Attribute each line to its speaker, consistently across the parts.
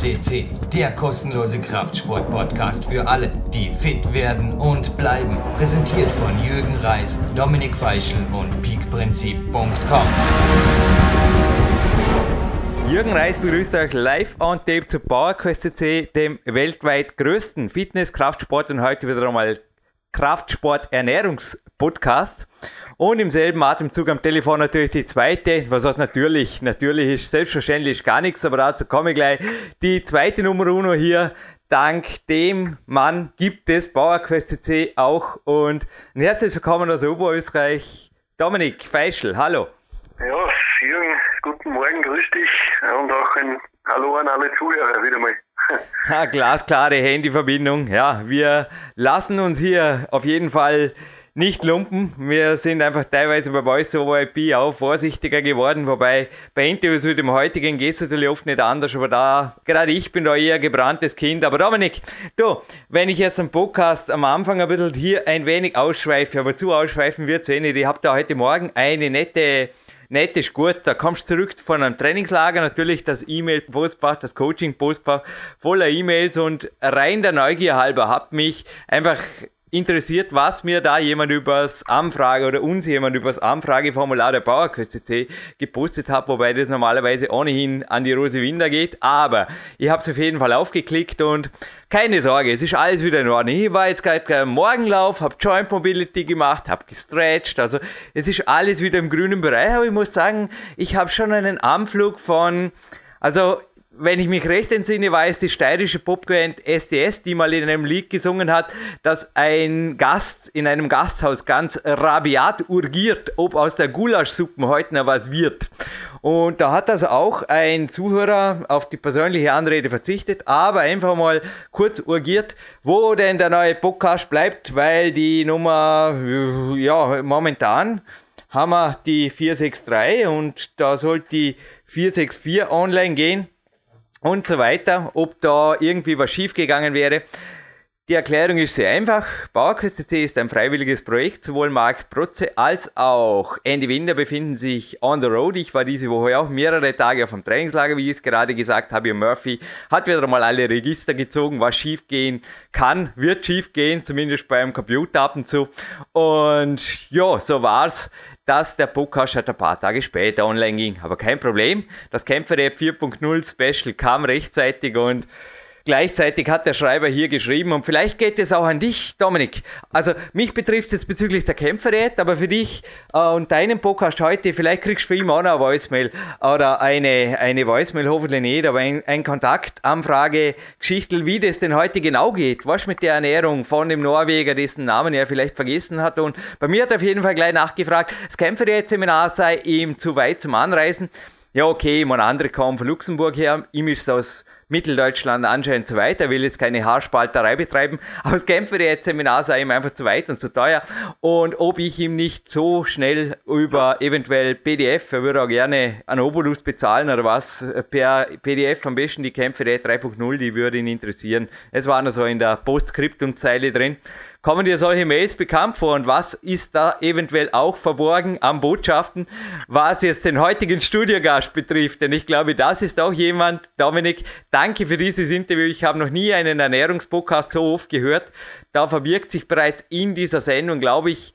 Speaker 1: CC, der kostenlose Kraftsport-Podcast für alle, die fit werden und bleiben. Präsentiert von Jürgen Reis, Dominik Feischl und peakprinzip.com.
Speaker 2: Jürgen Reis begrüßt euch live on tape zu PowerQuest CC, dem weltweit größten Fitness-, Kraftsport und heute wieder einmal Kraftsport-Ernährungspodcast. Und im selben Atemzug am Telefon natürlich die zweite, was das natürlich, natürlich ist, selbstverständlich gar nichts, aber dazu komme ich gleich. Die zweite Nummer uno hier, dank dem Mann gibt es PowerQuest CC auch und ein herzliches Willkommen aus Oberösterreich, Dominik Feischl, hallo.
Speaker 3: Ja, Jürgen, guten Morgen, grüß dich und auch ein Hallo an alle Zuhörer wieder mal.
Speaker 2: Ja, glasklare Handyverbindung. Ja, wir lassen uns hier auf jeden Fall nicht lumpen. Wir sind einfach teilweise bei Voice over IP auch vorsichtiger geworden, wobei bei Interviews mit dem heutigen geht es natürlich oft nicht anders, aber da, gerade ich bin da eher gebranntes Kind. Aber Dominik, du, wenn ich jetzt am Podcast am Anfang ein bisschen hier ein wenig ausschweife, aber zu ausschweifen wird es eh nicht. Ich habe da heute Morgen eine nette nett ist da kommst du zurück von einem Trainingslager, natürlich das E-Mail-Postfach, das Coaching-Postfach voller E-Mails und rein der Neugier halber hat mich einfach interessiert, was mir da jemand übers Anfrage oder uns jemand übers Anfrageformular der PowerQuest.cc gepostet hat, wobei das normalerweise ohnehin an die Rose Winder geht. Aber ich habe es auf jeden Fall aufgeklickt und keine Sorge, es ist alles wieder in Ordnung. Ich war jetzt gerade im Morgenlauf, habe Joint Mobility gemacht, habe gestretched, also es ist alles wieder im grünen Bereich. Aber ich muss sagen, ich habe schon einen Anflug von, also wenn ich mich recht entsinne, war es die steirische Popband SDS, die mal in einem Lied gesungen hat, dass ein Gast in einem Gasthaus ganz rabiat urgiert, ob aus der Gulaschsuppe heute noch was wird. Und da hat also auch ein Zuhörer auf die persönliche Anrede verzichtet, aber einfach mal kurz urgiert, wo denn der neue Podcast bleibt, weil die Nummer, ja, momentan haben wir die 463 und da sollte die 464 online gehen und so weiter, ob da irgendwie was schiefgegangen wäre. Die Erklärung ist sehr einfach. BauerQuest.cc ist ein freiwilliges Projekt. Sowohl Marc Protze als auch Andy Winder befinden sich on the road. Ich war diese Woche auch mehrere Tage auf dem Trainingslager, wie ich es gerade gesagt habe. Murphy hat wieder mal alle Register gezogen, was schiefgehen kann, wird schiefgehen, zumindest beim Computer ab und zu. Und ja, so war's dass der Podcast halt ein paar Tage später online ging. Aber kein Problem. Das Kämpfer-App 4.0 Special kam rechtzeitig und Gleichzeitig hat der Schreiber hier geschrieben und vielleicht geht es auch an dich, Dominik. Also mich betrifft es jetzt bezüglich der Kämpferät, aber für dich äh, und deinen Podcast heute, vielleicht kriegst du für ihn auch noch eine Voicemail oder eine, eine Voicemail, hoffentlich nicht, aber ein, ein Kontakt, Anfrage, Geschichte, wie das denn heute genau geht. Was mit der Ernährung von dem Norweger, dessen Namen er vielleicht vergessen hat und bei mir hat er auf jeden Fall gleich nachgefragt, das Kämpferät-Seminar sei ihm zu weit zum Anreisen. Ja, okay, man andere kommen von Luxemburg her, ihm ist es aus Mitteldeutschland anscheinend zu weit. Er will jetzt keine Haarspalterei betreiben. Aber das Kämpfer-Seminar sei ihm einfach zu weit und zu teuer. Und ob ich ihm nicht so schnell über eventuell PDF, er würde auch gerne einen Obolus bezahlen oder was, per PDF am besten die Kämpfer 3.0, die würde ihn interessieren. Es war noch so in der Postskriptum-Zeile drin. Kommen dir solche Mails bekannt vor und was ist da eventuell auch verborgen an Botschaften, was jetzt den heutigen Studiogast betrifft? Denn ich glaube, das ist auch jemand, Dominik, danke für dieses Interview. Ich habe noch nie einen Ernährungspodcast so oft gehört. Da verbirgt sich bereits in dieser Sendung, glaube ich,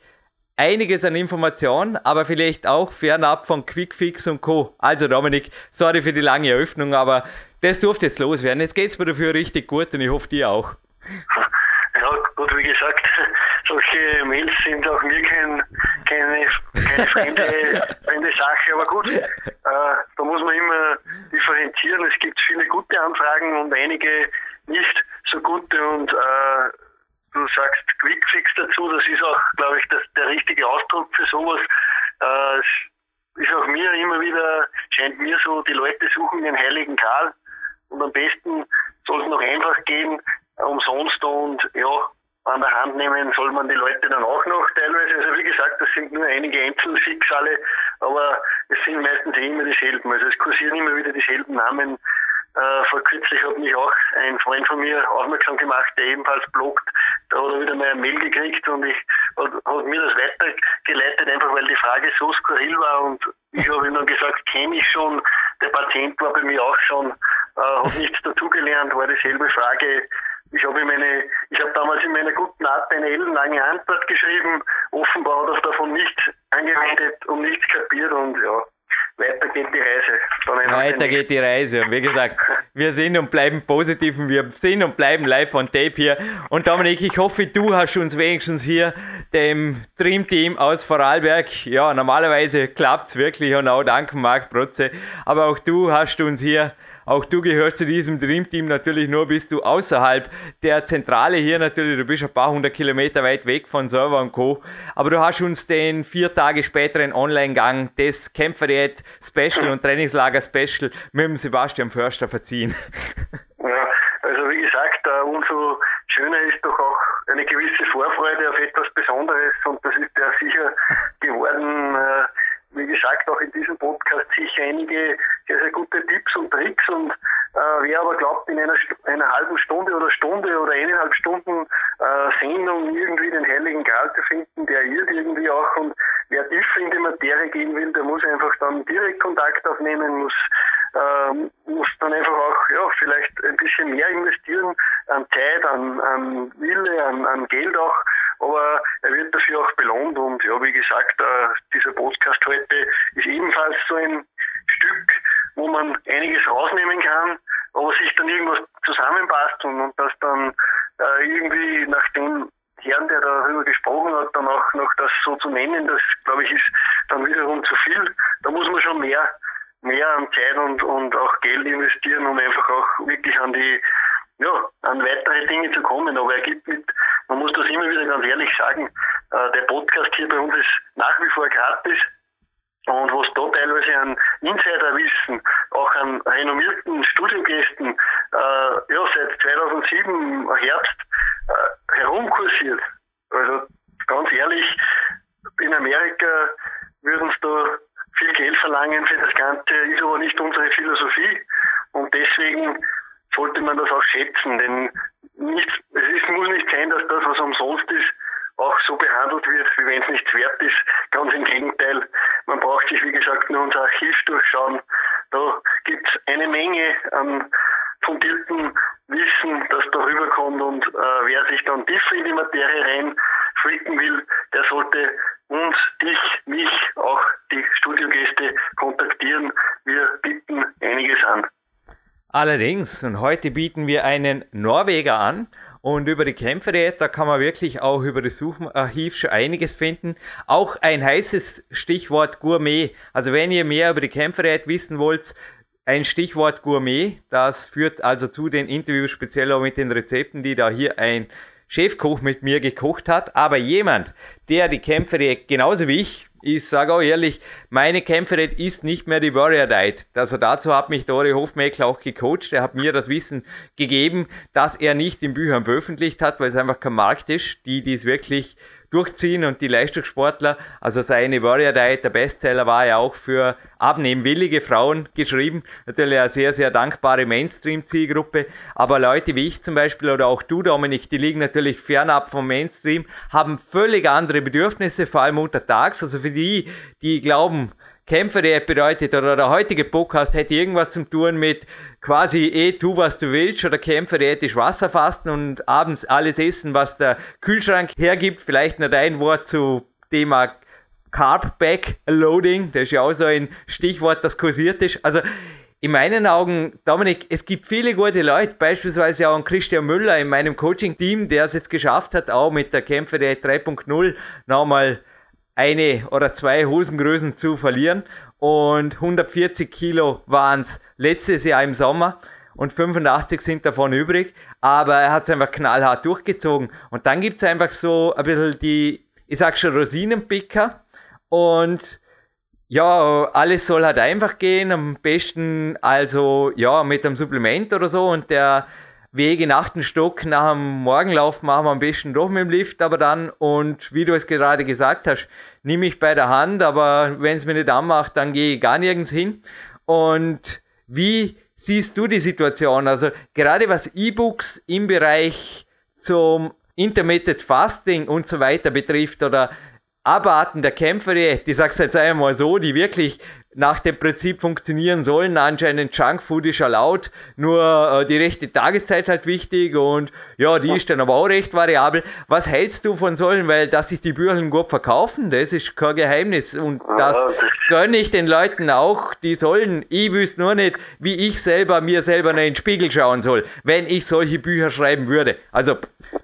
Speaker 2: einiges an Informationen, aber vielleicht auch fernab von Quickfix und Co. Also Dominik, sorry für die lange Eröffnung, aber das durfte jetzt loswerden. Jetzt geht es mir dafür richtig gut und ich hoffe dir auch.
Speaker 3: Ja, gut, wie gesagt, solche Mails sind auch mir kein, keine, keine fremde, fremde Sache, aber gut, äh, da muss man immer differenzieren. Es gibt viele gute Anfragen und einige nicht so gute und äh, du sagst Quickfix dazu, das ist auch, glaube ich, das, der richtige Ausdruck für sowas. Äh, es ist auch mir immer wieder, scheint mir so, die Leute suchen den heiligen Karl und am besten soll es noch einfach gehen, umsonst und ja, an der Hand nehmen soll man die Leute dann auch noch teilweise. Also wie gesagt, das sind nur einige Einzelschicksale, aber es sind meistens immer dieselben. Also es kursieren immer wieder dieselben Namen. Äh, vor kürzlich hat mich auch ein Freund von mir aufmerksam gemacht, der ebenfalls bloggt. Da hat er wieder mal eine Mail gekriegt und ich hat, hat mir das weitergeleitet, einfach weil die Frage so skurril war und ich habe ihm dann gesagt, kenne ich schon. Der Patient war bei mir auch schon äh, habe nichts dazugelernt, war dieselbe Frage. Ich habe meine, ich habe damals in meiner guten Art eine ellenlange Antwort geschrieben. Offenbar hat er davon nichts angewendet und nichts kapiert und ja, weiter geht die Reise.
Speaker 2: Weiter geht die Reise. Und wie gesagt, wir sind und bleiben positiv und wir sind und bleiben live on Tape hier. Und Dominik, ich hoffe, du hast uns wenigstens hier dem Dreamteam aus Vorarlberg, ja, normalerweise klappt es wirklich und auch dank Marc Protze, aber auch du hast uns hier auch du gehörst zu diesem Dreamteam natürlich nur, bist du außerhalb der Zentrale hier natürlich. Du bist ein paar hundert Kilometer weit weg von Server und Co. Aber du hast uns den vier Tage späteren Online-Gang des Kämpferdiät Special und Trainingslager Special mit dem Sebastian Förster verziehen.
Speaker 3: Ja, also wie gesagt, uh, umso schöner ist doch auch eine gewisse Vorfreude auf etwas Besonderes und das ist ja sicher geworden. Uh, wie gesagt, auch in diesem Podcast sicher einige sehr, sehr gute Tipps und Tricks. Und äh, wer aber glaubt, in einer, einer halben Stunde oder Stunde oder eineinhalb Stunden äh, Sendung irgendwie den heiligen Gral zu finden, der irrt irgendwie auch. Und wer tiefer in die Materie gehen will, der muss einfach dann direkt Kontakt aufnehmen, muss ähm, muss dann einfach auch ja, vielleicht ein bisschen mehr investieren an Zeit, an, an Wille, an, an Geld auch, aber er wird dafür auch belohnt und ja, wie gesagt, äh, dieser Podcast heute ist ebenfalls so ein Stück, wo man einiges rausnehmen kann, aber sich dann irgendwas zusammenpasst und, und das dann äh, irgendwie nach dem Herrn, der darüber gesprochen hat, dann auch noch das so zu nennen, das glaube ich ist dann wiederum zu viel. Da muss man schon mehr mehr an Zeit und, und auch Geld investieren, um einfach auch wirklich an die, ja, an weitere Dinge zu kommen. Aber er gibt mit, man muss das immer wieder ganz ehrlich sagen, äh, der Podcast hier bei uns ist nach wie vor gratis. Und was da teilweise an Insiderwissen, auch an renommierten Studiogästen, äh, ja, seit 2007 Herbst äh, herumkursiert. Also ganz ehrlich, in Amerika würden es da viel Geld verlangen für das Ganze, ist aber nicht unsere Philosophie. Und deswegen sollte man das auch schätzen, denn nicht, es ist, muss nicht sein, dass das, was umsonst ist, auch so behandelt wird, wie wenn es nichts wert ist. Ganz im Gegenteil. Man braucht sich, wie gesagt, nur unser Archiv durchschauen. Da gibt es eine Menge an fundierten Wissen, das da rüberkommt und äh, wer sich dann tiefer in die Materie rein freaken will, der sollte uns, dich, mich, auch die Studiogäste kontaktieren. Wir bieten einiges an.
Speaker 2: Allerdings, und heute bieten wir einen Norweger an. Und über die Kämpferdiät, da kann man wirklich auch über das Sucharchiv schon einiges finden. Auch ein heißes Stichwort Gourmet. Also wenn ihr mehr über die Kämpferdiät wissen wollt, ein Stichwort Gourmet. Das führt also zu den Interviews speziell auch mit den Rezepten, die da hier ein Chefkoch mit mir gekocht hat, aber jemand, der die Kämpferdiät genauso wie ich, ich sage auch ehrlich, meine Kämpferdiät ist nicht mehr die Warrior Diet. Also dazu hat mich Dori Hofmeckler auch gecoacht. Er hat mir das Wissen gegeben, dass er nicht in Büchern veröffentlicht hat, weil es einfach kein Markt ist, die dies wirklich durchziehen und die Leistungssportler, also seine Warrior Diet, der Bestseller war ja auch für abnehmwillige Frauen geschrieben. Natürlich eine sehr, sehr dankbare Mainstream-Zielgruppe. Aber Leute wie ich zum Beispiel oder auch du, Dominik, die liegen natürlich fernab vom Mainstream, haben völlig andere Bedürfnisse, vor allem untertags. Also für die, die glauben, Kämpferdiät bedeutet oder der heutige Podcast hätte irgendwas zu tun mit quasi eh tu, was du willst oder kämpferdiätisch Wasser fasten und abends alles essen, was der Kühlschrank hergibt. Vielleicht noch dein Wort zu Thema Carb Backloading. Das ist ja auch so ein Stichwort, das kursiert ist. Also in meinen Augen, Dominik, es gibt viele gute Leute, beispielsweise auch Christian Müller in meinem Coaching-Team, der es jetzt geschafft hat, auch mit der Kämpferdiät 3.0 nochmal eine oder zwei Hosengrößen zu verlieren. Und 140 Kilo waren es letztes Jahr im Sommer und 85 sind davon übrig. Aber er hat es einfach knallhart durchgezogen. Und dann gibt es einfach so ein bisschen die, ich sag schon, Rosinenpicker. Und ja, alles soll halt einfach gehen. Am besten also ja mit einem Supplement oder so. Und der Wege in achten Stock nach dem Morgenlauf machen wir am besten doch mit dem Lift, aber dann, und wie du es gerade gesagt hast, nimm mich bei der Hand, aber wenn es mir nicht anmacht, dann gehe ich gar nirgends hin. Und wie siehst du die Situation? Also gerade was E-Books im Bereich zum Intermittent Fasting und so weiter betrifft oder Abarten der Kämpfer, die sagst jetzt einmal so, die wirklich nach dem Prinzip funktionieren sollen. Anscheinend Junkfood ist erlaubt, nur äh, die rechte Tageszeit halt wichtig und ja, die ist dann aber auch recht variabel. Was hältst du von sollen, weil dass sich die Büchern gut verkaufen, das ist kein Geheimnis und das gönne ich den Leuten auch, die sollen. Ich wüsste nur nicht, wie ich selber mir selber in den Spiegel schauen soll, wenn ich solche Bücher schreiben würde. Also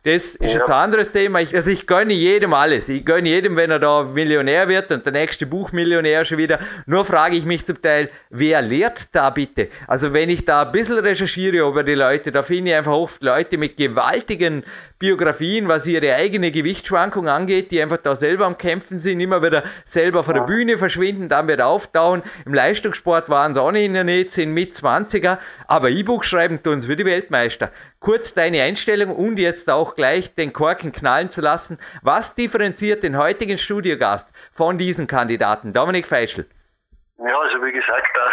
Speaker 2: das ist jetzt ein anderes Thema. Ich, also ich gönne jedem alles. Ich gönne jedem, wenn er da Millionär wird und der nächste Buchmillionär schon wieder. Nur frage ich mich zum Teil, wer lehrt da bitte? Also wenn ich da ein bisschen recherchiere über die Leute, da finde ich einfach oft Leute mit gewaltigen Biografien, was ihre eigene Gewichtsschwankung angeht, die einfach da selber am Kämpfen sind, immer wieder selber von der Bühne verschwinden, dann wieder auftauchen. Im Leistungssport waren sie auch nicht in der Nähe, sind mit 20er, aber E-Book schreiben tun sie wie die Weltmeister. Kurz deine Einstellung und jetzt auch gleich den Korken knallen zu lassen. Was differenziert den heutigen Studiogast von diesen Kandidaten? Dominik Feischl.
Speaker 3: Ja, also wie gesagt, da,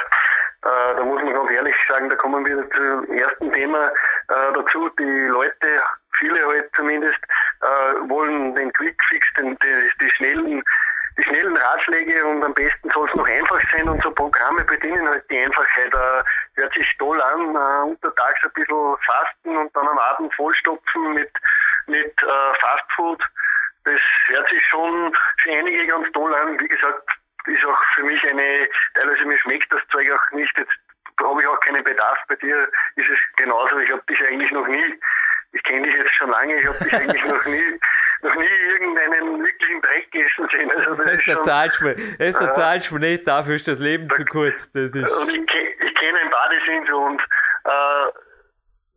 Speaker 3: äh, da muss man ganz ehrlich sagen, da kommen wir zum ersten Thema äh, dazu. Die Leute viele halt zumindest äh, wollen den Quickfix, den, die, die, schnellen, die schnellen Ratschläge und am besten soll es noch einfach sein und so Programme bedienen halt die Einfachheit. Äh, hört sich toll an, äh, untertags ein bisschen fasten und dann am Abend vollstopfen mit, mit äh, Fastfood. Das hört sich schon für einige ganz toll an. Wie gesagt, ist auch für mich eine, teilweise mir schmeckt das Zeug auch nicht. Jetzt habe ich auch keinen Bedarf. Bei dir ist es genauso. Ich habe dich eigentlich noch nie ich kenne dich jetzt schon lange, ich habe dich eigentlich noch nie, noch nie irgendeinen wirklichen Dreck gegessen sehen. Also
Speaker 2: das, das ist schon, das ist der zahlst du nicht, dafür ist das Leben da, zu kurz. Das ist
Speaker 3: und ich, ich kenne ein paar, die sind so und äh,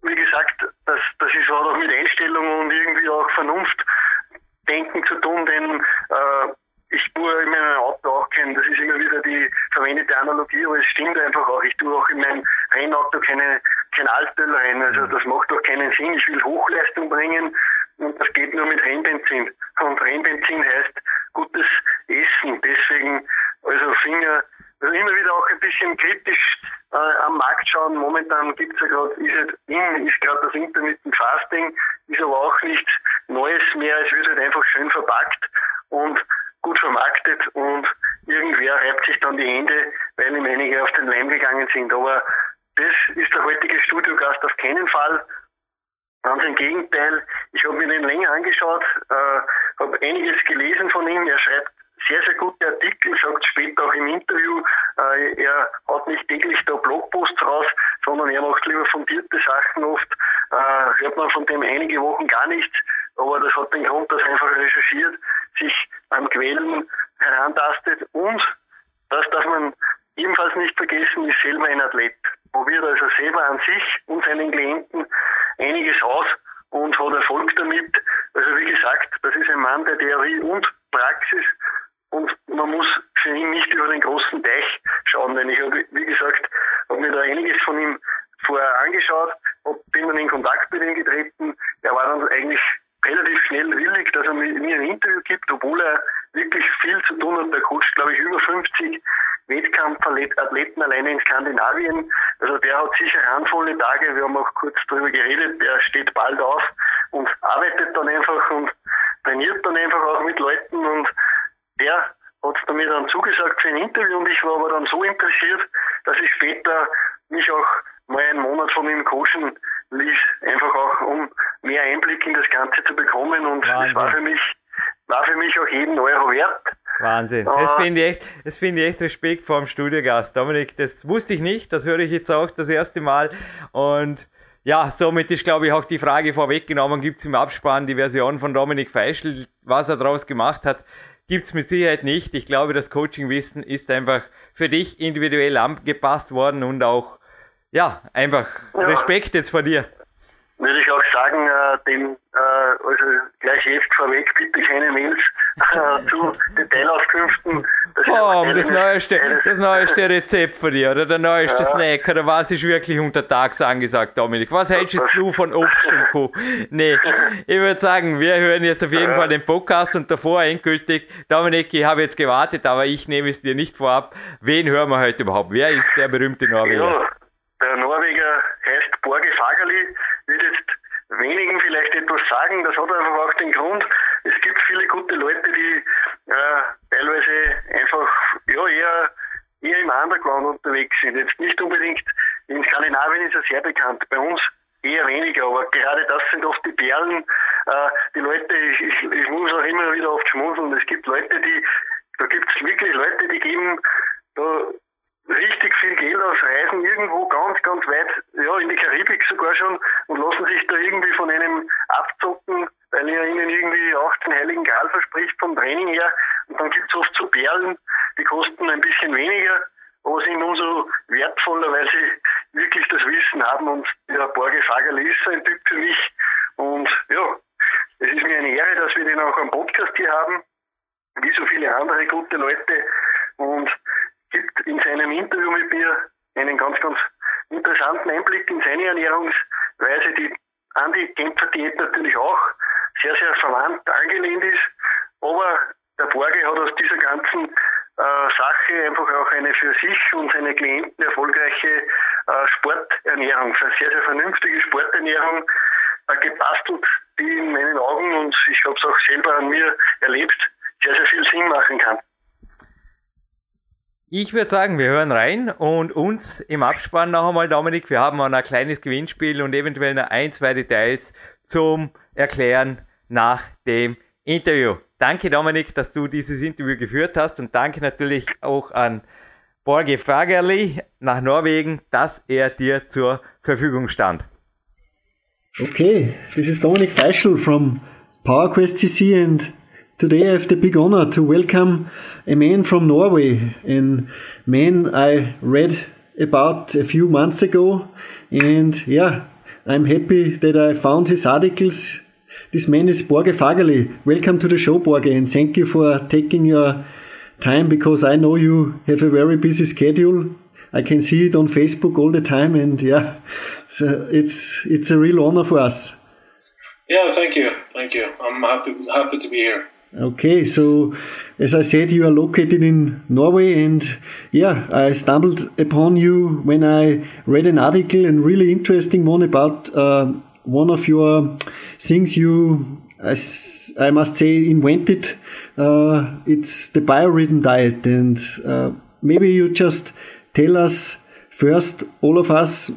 Speaker 3: wie gesagt, das, das ist auch mit Einstellung und irgendwie auch Vernunft denken zu tun, denn äh, ich tue in meinem Auto auch kein, das ist immer wieder die verwendete Analogie, aber es stimmt einfach auch. Ich tue auch in meinem Rennauto keine, kein Altöl rein. Also das macht doch keinen Sinn. Ich will Hochleistung bringen und das geht nur mit Rennbenzin. Und Rennbenzin heißt gutes Essen. Deswegen, also Finger, also immer wieder auch ein bisschen kritisch äh, am Markt schauen. Momentan gibt es ja gerade, ist, in, ist gerade das Intermittent Fasting, ist aber auch nichts Neues mehr. Es wird halt einfach schön verpackt und gut vermarktet und irgendwer reibt sich dann die Hände, weil ihm einige auf den Leim gegangen sind. Aber das ist der heutige Studiogast auf keinen Fall. Ganz im Gegenteil, ich habe mir den länger angeschaut, äh, habe einiges gelesen von ihm. Er schreibt sehr, sehr gute Artikel, sagt später auch im Interview, äh, er hat nicht täglich da Blogposts raus, sondern er macht lieber fundierte Sachen oft. Äh, hört man von dem einige Wochen gar nichts, aber das hat den Grund, dass er einfach recherchiert, sich beim Quellen herantastet und das darf man ebenfalls nicht vergessen, ist selber ein Athlet. Probiert also selber an sich und seinen Klienten einiges aus und hat Erfolg damit. Also wie gesagt, das ist ein Mann der Theorie und Praxis und man muss für ihn nicht über den großen Teich schauen, denn ich habe, wie gesagt, habe mir da einiges von ihm vorher angeschaut, bin dann in Kontakt mit ihm getreten. Er war dann eigentlich relativ schnell willig, dass er mir ein Interview gibt, obwohl er wirklich viel zu tun hat. Der coacht, glaube ich, über 50 Wettkampfathleten alleine in Skandinavien. Also der hat sicher handvolle Tage. Wir haben auch kurz darüber geredet. Der steht bald auf und arbeitet dann einfach und trainiert dann einfach auch mit Leuten und der hat mir dann zugesagt für ein Interview und ich war aber dann so interessiert, dass ich später mich auch mal einen Monat von ihm coachen ließ, einfach auch um mehr Einblick in das Ganze zu bekommen und es war für mich war für mich auch jeden Euro wert.
Speaker 2: Wahnsinn. Das finde ich, echt, das finde ich echt Respekt vor dem Studiogast. Dominik, das wusste ich nicht, das höre ich jetzt auch das erste Mal. Und ja, somit ist, glaube ich, auch die Frage vorweggenommen. Gibt es im Abspann die Version von Dominik Feischl, was er daraus gemacht hat? Gibt es mit Sicherheit nicht. Ich glaube, das Coachingwissen ist einfach für dich individuell angepasst worden und auch, ja, einfach ja. Respekt jetzt vor dir
Speaker 3: würde ich auch sagen, äh, den, äh, also gleich jetzt vorweg, bitte keine Mails äh, zu Detailauskünften.
Speaker 2: Das, oh, das, neueste, das neueste Rezept von dir oder der neueste ja. Snack oder was ist wirklich untertags angesagt, Dominik? Was hältst jetzt du von Obst und Co? Nee, ich würde sagen, wir hören jetzt auf jeden. Fall den Podcast und davor endgültig, Dominik, ich habe jetzt gewartet, aber ich nehme es dir nicht vorab. Wen hören wir heute überhaupt? Wer ist der berühmte Norweger?
Speaker 3: Ja. Der Norweger heißt Borge Fagerli, wird jetzt wenigen vielleicht etwas sagen. Das hat einfach auch den Grund, es gibt viele gute Leute, die äh, teilweise einfach ja, eher, eher im Underground unterwegs sind. Jetzt nicht unbedingt in Skandinavien ist er sehr bekannt, bei uns eher weniger, aber gerade das sind oft die Perlen. Äh, die Leute, ich, ich, ich muss auch immer wieder oft schmunzeln, es gibt Leute, die, da gibt es wirklich Leute, die geben da richtig viel Geld aus, reisen irgendwo ganz, ganz weit, ja, in die Karibik sogar schon und lassen sich da irgendwie von einem abzocken, weil er ihnen irgendwie 18 Heiligen Gral verspricht vom Training her. Und dann gibt es oft so Perlen, die kosten ein bisschen weniger, aber sind umso wertvoller, weil sie wirklich das Wissen haben. Und ja, Borge Fagerle ist ein Typ für mich. Und ja, es ist mir eine Ehre, dass wir den auch am Podcast hier haben, wie so viele andere gute Leute. Und gibt in seinem Interview mit mir einen ganz, ganz interessanten Einblick in seine Ernährungsweise, die an die Genfer-Diät natürlich auch sehr, sehr verwandt angelehnt ist. Aber der Borge hat aus dieser ganzen äh, Sache einfach auch eine für sich und seine Klienten erfolgreiche äh, Sporternährung, eine sehr, sehr vernünftige Sporternährung äh, gebastelt, die in meinen Augen und ich habe es auch selber an mir erlebt, sehr, sehr viel Sinn machen kann.
Speaker 2: Ich würde sagen, wir hören rein und uns im Abspann noch einmal, Dominik, wir haben auch ein kleines Gewinnspiel und eventuell noch ein, zwei Details zum Erklären nach dem Interview. Danke, Dominik, dass du dieses Interview geführt hast und danke natürlich auch an Borge Fagerli nach Norwegen, dass er dir zur Verfügung stand.
Speaker 4: Okay, this is Dominik Feischl from PowerQuest CC and Today I have the big honor to welcome a man from Norway, a man I read about a few months ago, and yeah, I'm happy that I found his articles. This man is Borge Fagerli. Welcome to the show, Borge, and thank you for taking your time because I know you have a very busy schedule. I can see it on Facebook all the time, and yeah, so it's it's a real honor for us.
Speaker 5: Yeah, thank you, thank you. I'm happy happy to be here.
Speaker 4: Okay, so as I said, you are located in Norway, and yeah, I stumbled upon you when I read an article, and really interesting one about uh, one of your things you, as I must say, invented. Uh, it's the biorhythm diet, and uh, maybe you just tell us first, all of us,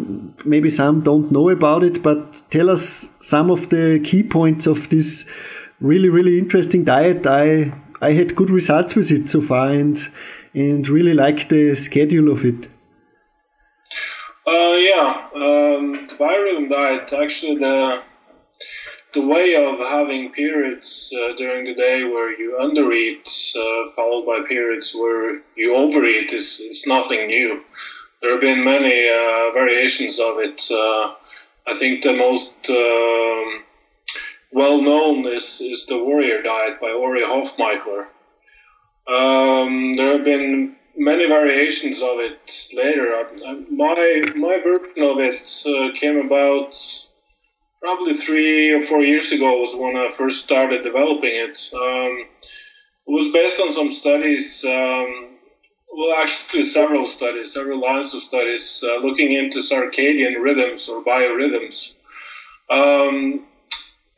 Speaker 4: maybe some don't know about it, but tell us some of the key points of this really, really interesting diet. I I had good results with it so far, and and really like the schedule of it.
Speaker 5: Uh, yeah, um, the biorhythm diet actually the the way of having periods uh, during the day where you undereat, uh, followed by periods where you overeat, is, is nothing new. There have been many uh, variations of it. Uh, I think the most um, well known is, is the Warrior Diet by Ori Hofmekler. Um, there have been many variations of it later. My my version of it uh, came about probably three or four years ago. Was when I first started developing it. Um, it was based on some studies. Um, well, actually, several studies, several lines of studies uh, looking into circadian rhythms or biorhythms. Um,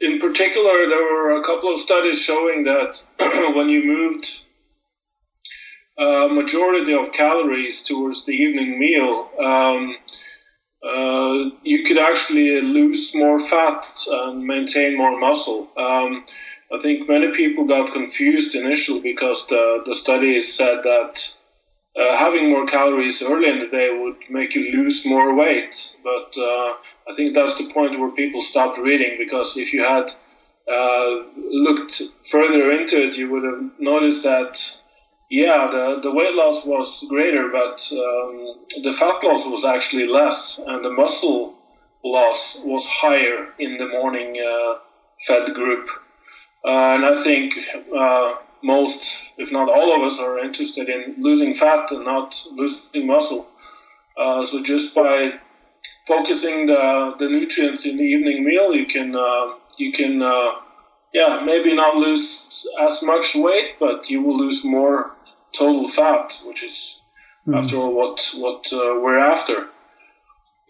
Speaker 5: in particular, there were a couple of studies showing that when you moved a majority of calories towards the evening meal, um, uh, you could actually lose more fat and maintain more muscle. Um, I think many people got confused initially because the, the study said that uh, having more calories early in the day would make you lose more weight. But uh, I think that's the point where people stopped reading because if you had uh, looked further into it, you would have noticed that yeah, the, the weight loss was greater, but um, the fat loss was actually less, and the muscle loss was higher in the morning uh, fed group. Uh, and I think uh, most, if not all of us, are interested in losing fat and not losing muscle. Uh, so just by focusing the, the nutrients in the evening meal, you can uh, you can uh, yeah maybe not lose as much weight, but you will lose more total fat, which is mm. after all what what uh, we're after.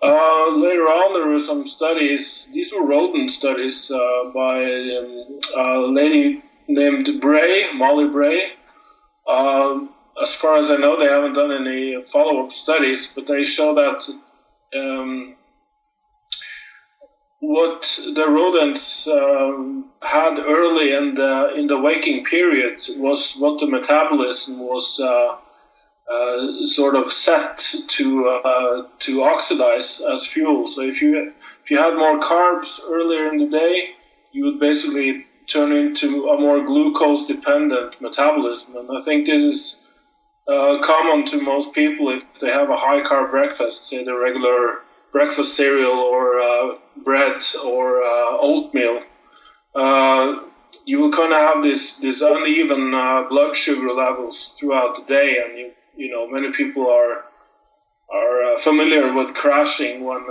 Speaker 5: Uh, later on, there were some studies. These were rodent studies uh, by um, a lady named Bray, Molly Bray. Um, as far as I know, they haven't done any follow-up studies, but they show that um, what the rodents um, had early in the in the waking period was what the metabolism was uh, uh, sort of set to uh, to oxidize as fuel. So if you if you had more carbs earlier in the day, you would basically turn into a more glucose dependent metabolism. And I think this is uh, common to most people if they have a high carb breakfast, say the regular breakfast cereal or uh, bread or uh, oatmeal. Uh, you will kind of have this this uneven uh, blood sugar levels throughout the day, and you you know many people are are uh, familiar with crashing when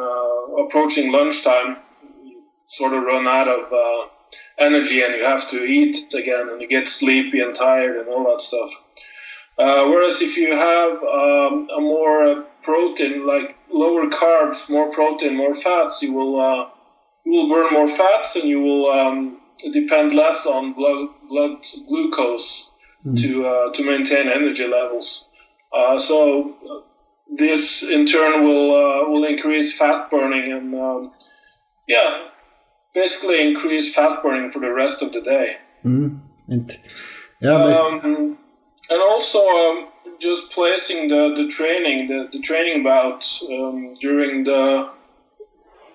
Speaker 5: approaching lunchtime. You sort of run out of energy and you have to eat again and you get sleepy and tired and all that stuff. Uh, whereas if you have um, a more protein, like lower carbs, more protein, more fats, you will uh, you will burn more fats and you will um, depend less on blood blood glucose mm. to uh, to maintain energy levels. Uh, so this in turn will uh, will increase fat burning and um, yeah, basically increase fat burning for the rest of the day.
Speaker 4: Mm. And yeah,
Speaker 5: um, and also um, just placing the, the training the, the training bout um, during the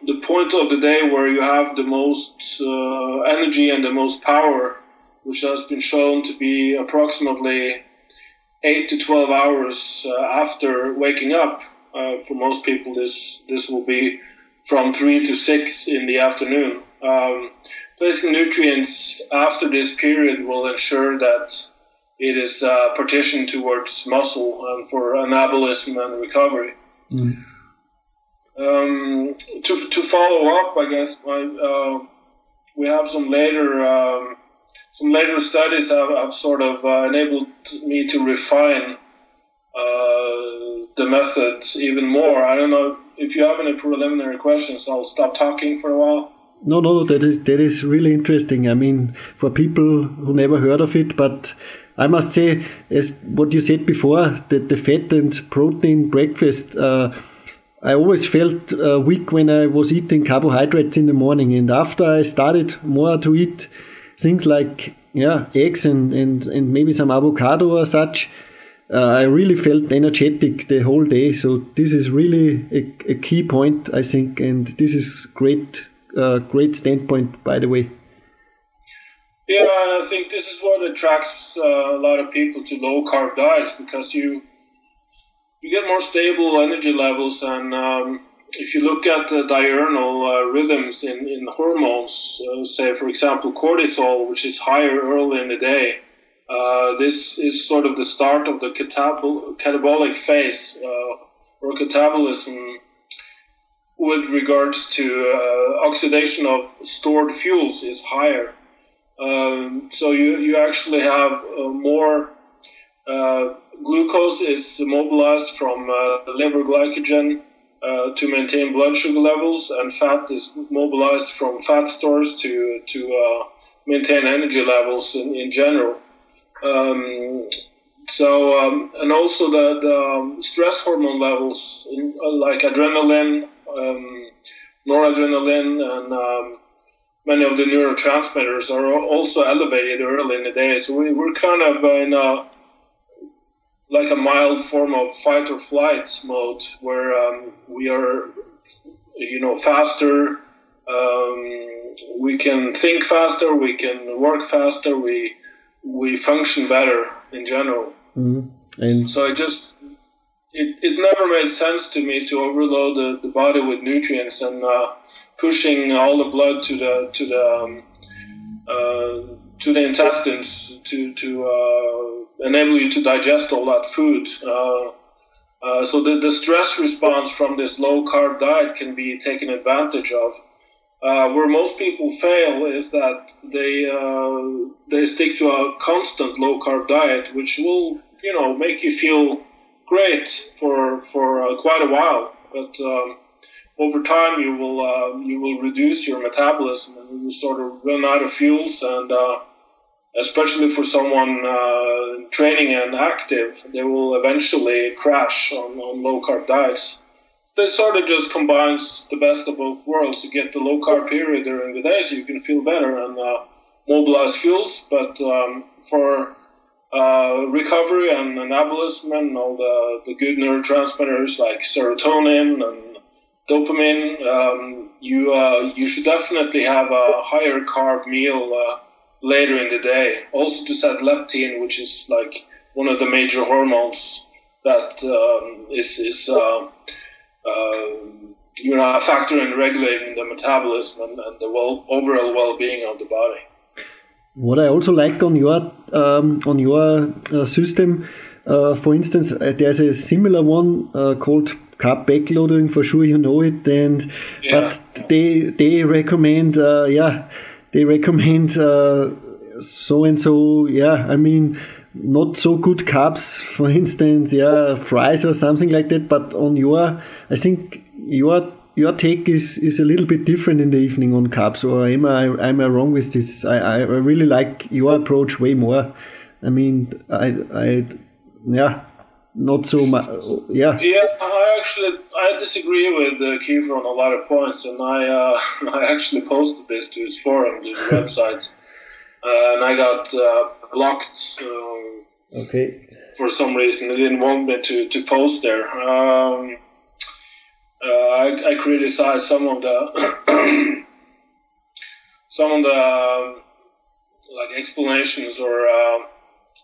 Speaker 5: the point of the day where you have the most uh, energy and the most power, which has been shown to be approximately eight to twelve hours uh, after waking up. Uh, for most people, this this will be from three to six in the afternoon. Um, placing nutrients after this period will ensure that it is uh, partitioned towards muscle and for anabolism and recovery. Mm. Um, to, to follow up, I guess uh, we have some later um, some later studies have, have sort of uh, enabled me to refine uh, the method even more. I don't know if you have any preliminary questions. I'll stop talking for a while.
Speaker 4: No, no, that is that is really interesting. I mean, for people who never heard of it, but I must say, as what you said before, that the fat and protein breakfast, uh, I always felt uh, weak when I was eating carbohydrates in the morning. And after I started more to eat things like yeah eggs and, and, and maybe some avocado or such, uh, I really felt energetic the whole day. So this is really a, a key point, I think, and this is great, uh, great standpoint, by the way.
Speaker 5: Yeah, and I think this is what attracts uh, a lot of people to low carb diets because you you get more stable energy levels, and um, if you look at the diurnal uh, rhythms in in hormones, uh, say for example cortisol, which is higher early in the day, uh, this is sort of the start of the catabol- catabolic phase uh, or catabolism with regards to uh, oxidation of stored fuels is higher. Um, so you, you actually have uh, more uh, glucose is mobilized from uh, liver glycogen uh, to maintain blood sugar levels, and fat is mobilized from fat stores to to uh, maintain energy levels in, in general. Um, so um, and also the, the um, stress hormone levels in, uh, like adrenaline, um, noradrenaline, and many of the neurotransmitters are also elevated early in the day. So we, we're kind of in a like a mild form of fight or flight mode where um, we are, you know, faster. Um, we can think faster. We can work faster. We we function better in general.
Speaker 4: Mm-hmm. And
Speaker 5: so I just it, it never made sense to me to overload the, the body with nutrients and uh, pushing all the blood to the to the um, uh, to the intestines to to uh, enable you to digest all that food. Uh, uh, so the, the stress response from this low carb diet can be taken advantage of. Uh, where most people fail is that they they stick to a constant low carb diet, which will you know make you feel great for for quite a while, but um, over time you will uh, you will reduce your metabolism and you will sort of run out of fuels and uh, especially for someone uh, training and active, they will eventually crash on, on low carb diets. This sort of just combines the best of both worlds. You get the low carb period during the day, so you can feel better and uh, mobilize fuels. But um, for uh, recovery and anabolism and all the, the good neurotransmitters like serotonin and dopamine, um, you uh, you should definitely have a higher carb meal uh, later in the day. Also to set leptin, which is like one of the major hormones that um, is is uh, uh, you know a factor in regulating the metabolism and, and the well, overall well-being of the body.
Speaker 4: What I also like on your um, on your uh, system, uh, for instance, there's a similar one called carb backloading. For sure, you know it, and
Speaker 5: Yeah.
Speaker 4: but they they recommend, uh, yeah, they recommend uh, so and so. Yeah, I mean, not so good carbs. For instance, yeah, fries or something like that. But on your, I think your your take is, is a little bit different in the evening on carbs, or am I am I wrong with this? I, I really like your approach way more. I mean, I I yeah, not so much. Yeah,
Speaker 5: Yeah, I actually I disagree with uh, Kiefer on a lot of points, and I uh, I actually posted this to his forum, to his website, uh, and I got uh, blocked um,
Speaker 4: okay.
Speaker 5: for some reason. They didn't want me to, to post there. Um, uh, I, I criticized some of the some of the um, like explanations or uh,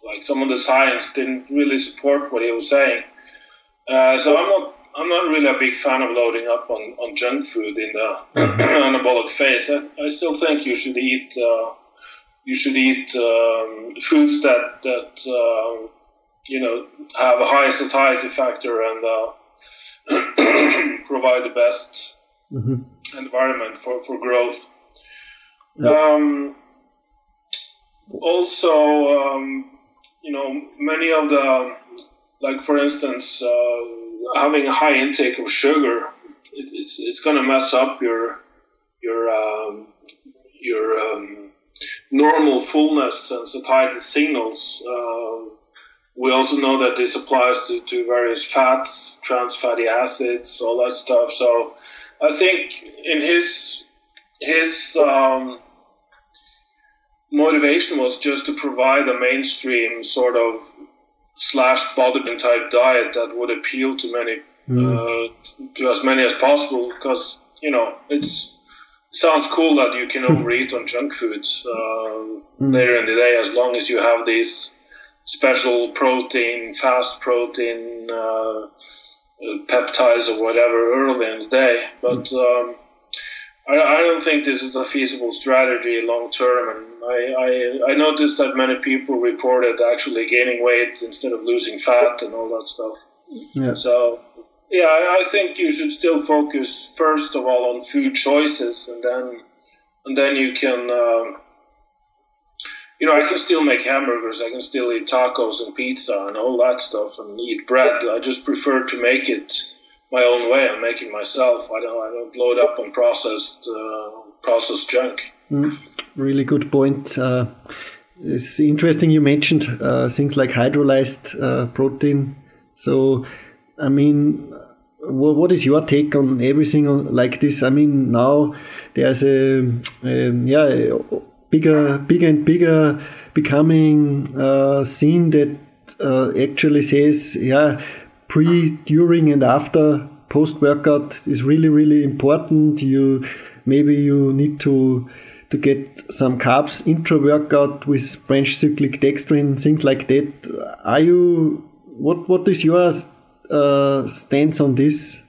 Speaker 5: like some of the science didn't really support what he was saying. Uh, so I'm not I'm not really a big fan of loading up on, on junk food in the anabolic phase. I, I still think you should eat uh, you should eat um, foods that that uh, you know have a high satiety factor and uh, provide the best
Speaker 4: Mhm.
Speaker 5: environment for, for growth. Um, also, um, you know, many of the, like for instance, uh, having a high intake of sugar, it, it's it's going to mess up your your um, your um, normal fullness and satiety signals. Um, we also know that this applies to, to various fats, trans fatty acids, all that stuff. So I think in his his um, motivation was just to provide a mainstream sort of slash bodybuilding type diet that would appeal to many uh, to as many as possible because you know it's sounds cool that you can overeat on junk food uh, later in the day as long as you have these special protein, fast protein, uh, uh, peptides or whatever early in the day. But um, I, I don't think this is a feasible strategy long term. And I, I, I noticed that many people reported actually gaining weight instead of losing fat and all that stuff.
Speaker 4: Yeah.
Speaker 5: So, yeah, I, I think you should still focus first of all on food choices, and then and then you can. Um, you know, I can still make hamburgers. I can still eat tacos and pizza and all that stuff, and eat bread. I just prefer to make it my own way make it myself. I don't. I don't load up on processed uh, processed junk.
Speaker 4: Really good point. Uh, it's interesting you mentioned uh, things like hydrolyzed uh, protein. So, I mean, wha what is your take on everything like this? I mean, now there's a, um, yeah, bigger, bigger and bigger becoming uh, scene that uh, actually says, yeah, pre, during, and after post workout is really, really important. You maybe you need to to get some carbs intra workout with branch cyclic dextrin, things like that. Are you what what is your uh, stance on this?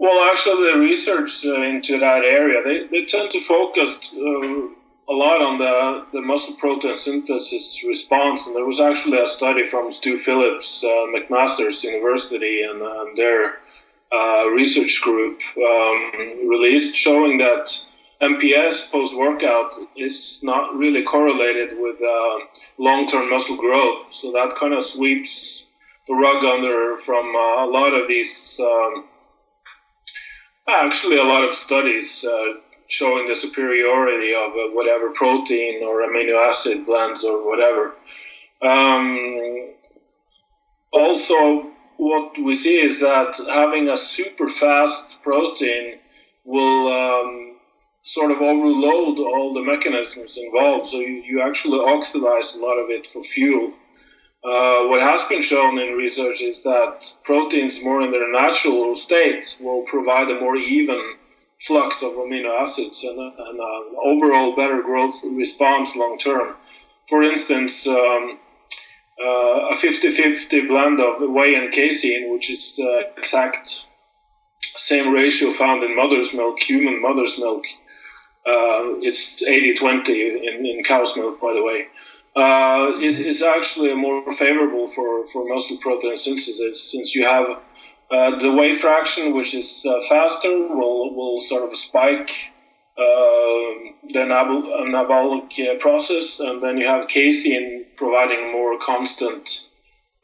Speaker 5: Well, actually, the research uh, into that area they, they tend to focus uh, a lot on the the muscle protein synthesis response, and there was actually a study from Stu Phillips, uh, McMaster's University, and, and their uh, research group um, released showing that MPS post workout is not really correlated with uh, long term muscle growth. So that kind of sweeps the rug under from uh, a lot of these. Um, actually, a lot of studies uh, showing the superiority of uh, whatever protein or amino acid blends or whatever. Um, also, what we see is that having a super fast protein will um, sort of overload all the mechanisms involved, so you, you actually oxidize a lot of it for fuel. Uh, what has been shown in research is that proteins more in their natural state will provide a more even flux of amino acids and, and an overall better growth response long term. For instance, um, uh, a 50-50 blend of whey and casein, which is the exact same ratio found in mother's milk, human mother's milk. Uh, it's 80-20 in, in cow's milk, by the way. Uh, is, is actually more favorable for, for muscle protein synthesis since you have uh, the whey fraction, which is uh, faster, will, will sort of spike uh, the anabolic uh, process, and then you have casein providing more constant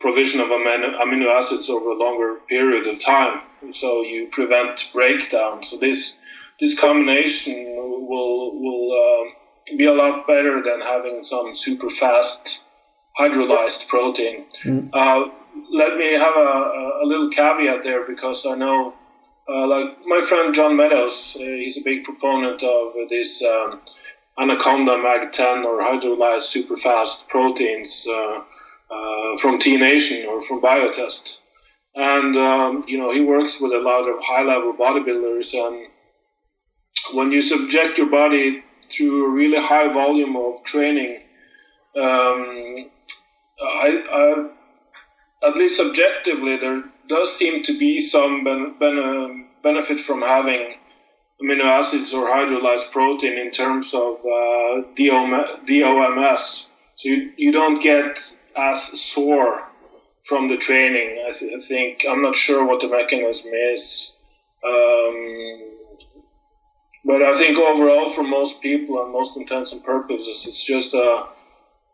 Speaker 5: provision of amino acids over a longer period of time. So you prevent breakdown. So this this combination will will uh, be a lot better than having some super fast hydrolyzed protein. Mm. Let me have a, a, little caveat there because I know uh, like my friend John Meadows, uh, he's a big proponent of this um, Anaconda Mag 10 or hydrolyzed superfast proteins uh, uh, from T Nation or from Biotest. And, um, you know, he works with a lot of high level bodybuilders. And when you subject your body to a really high volume of training, um, I, I, at least objectively, there does seem to be some ben, ben, benefit from having amino acids or hydrolyzed protein in terms of uh, DOMS. So you, you don't get as sore from the training. I, th- I think I'm not sure what the mechanism is. Um, but I think overall, for most people and most intents and purposes, it's just a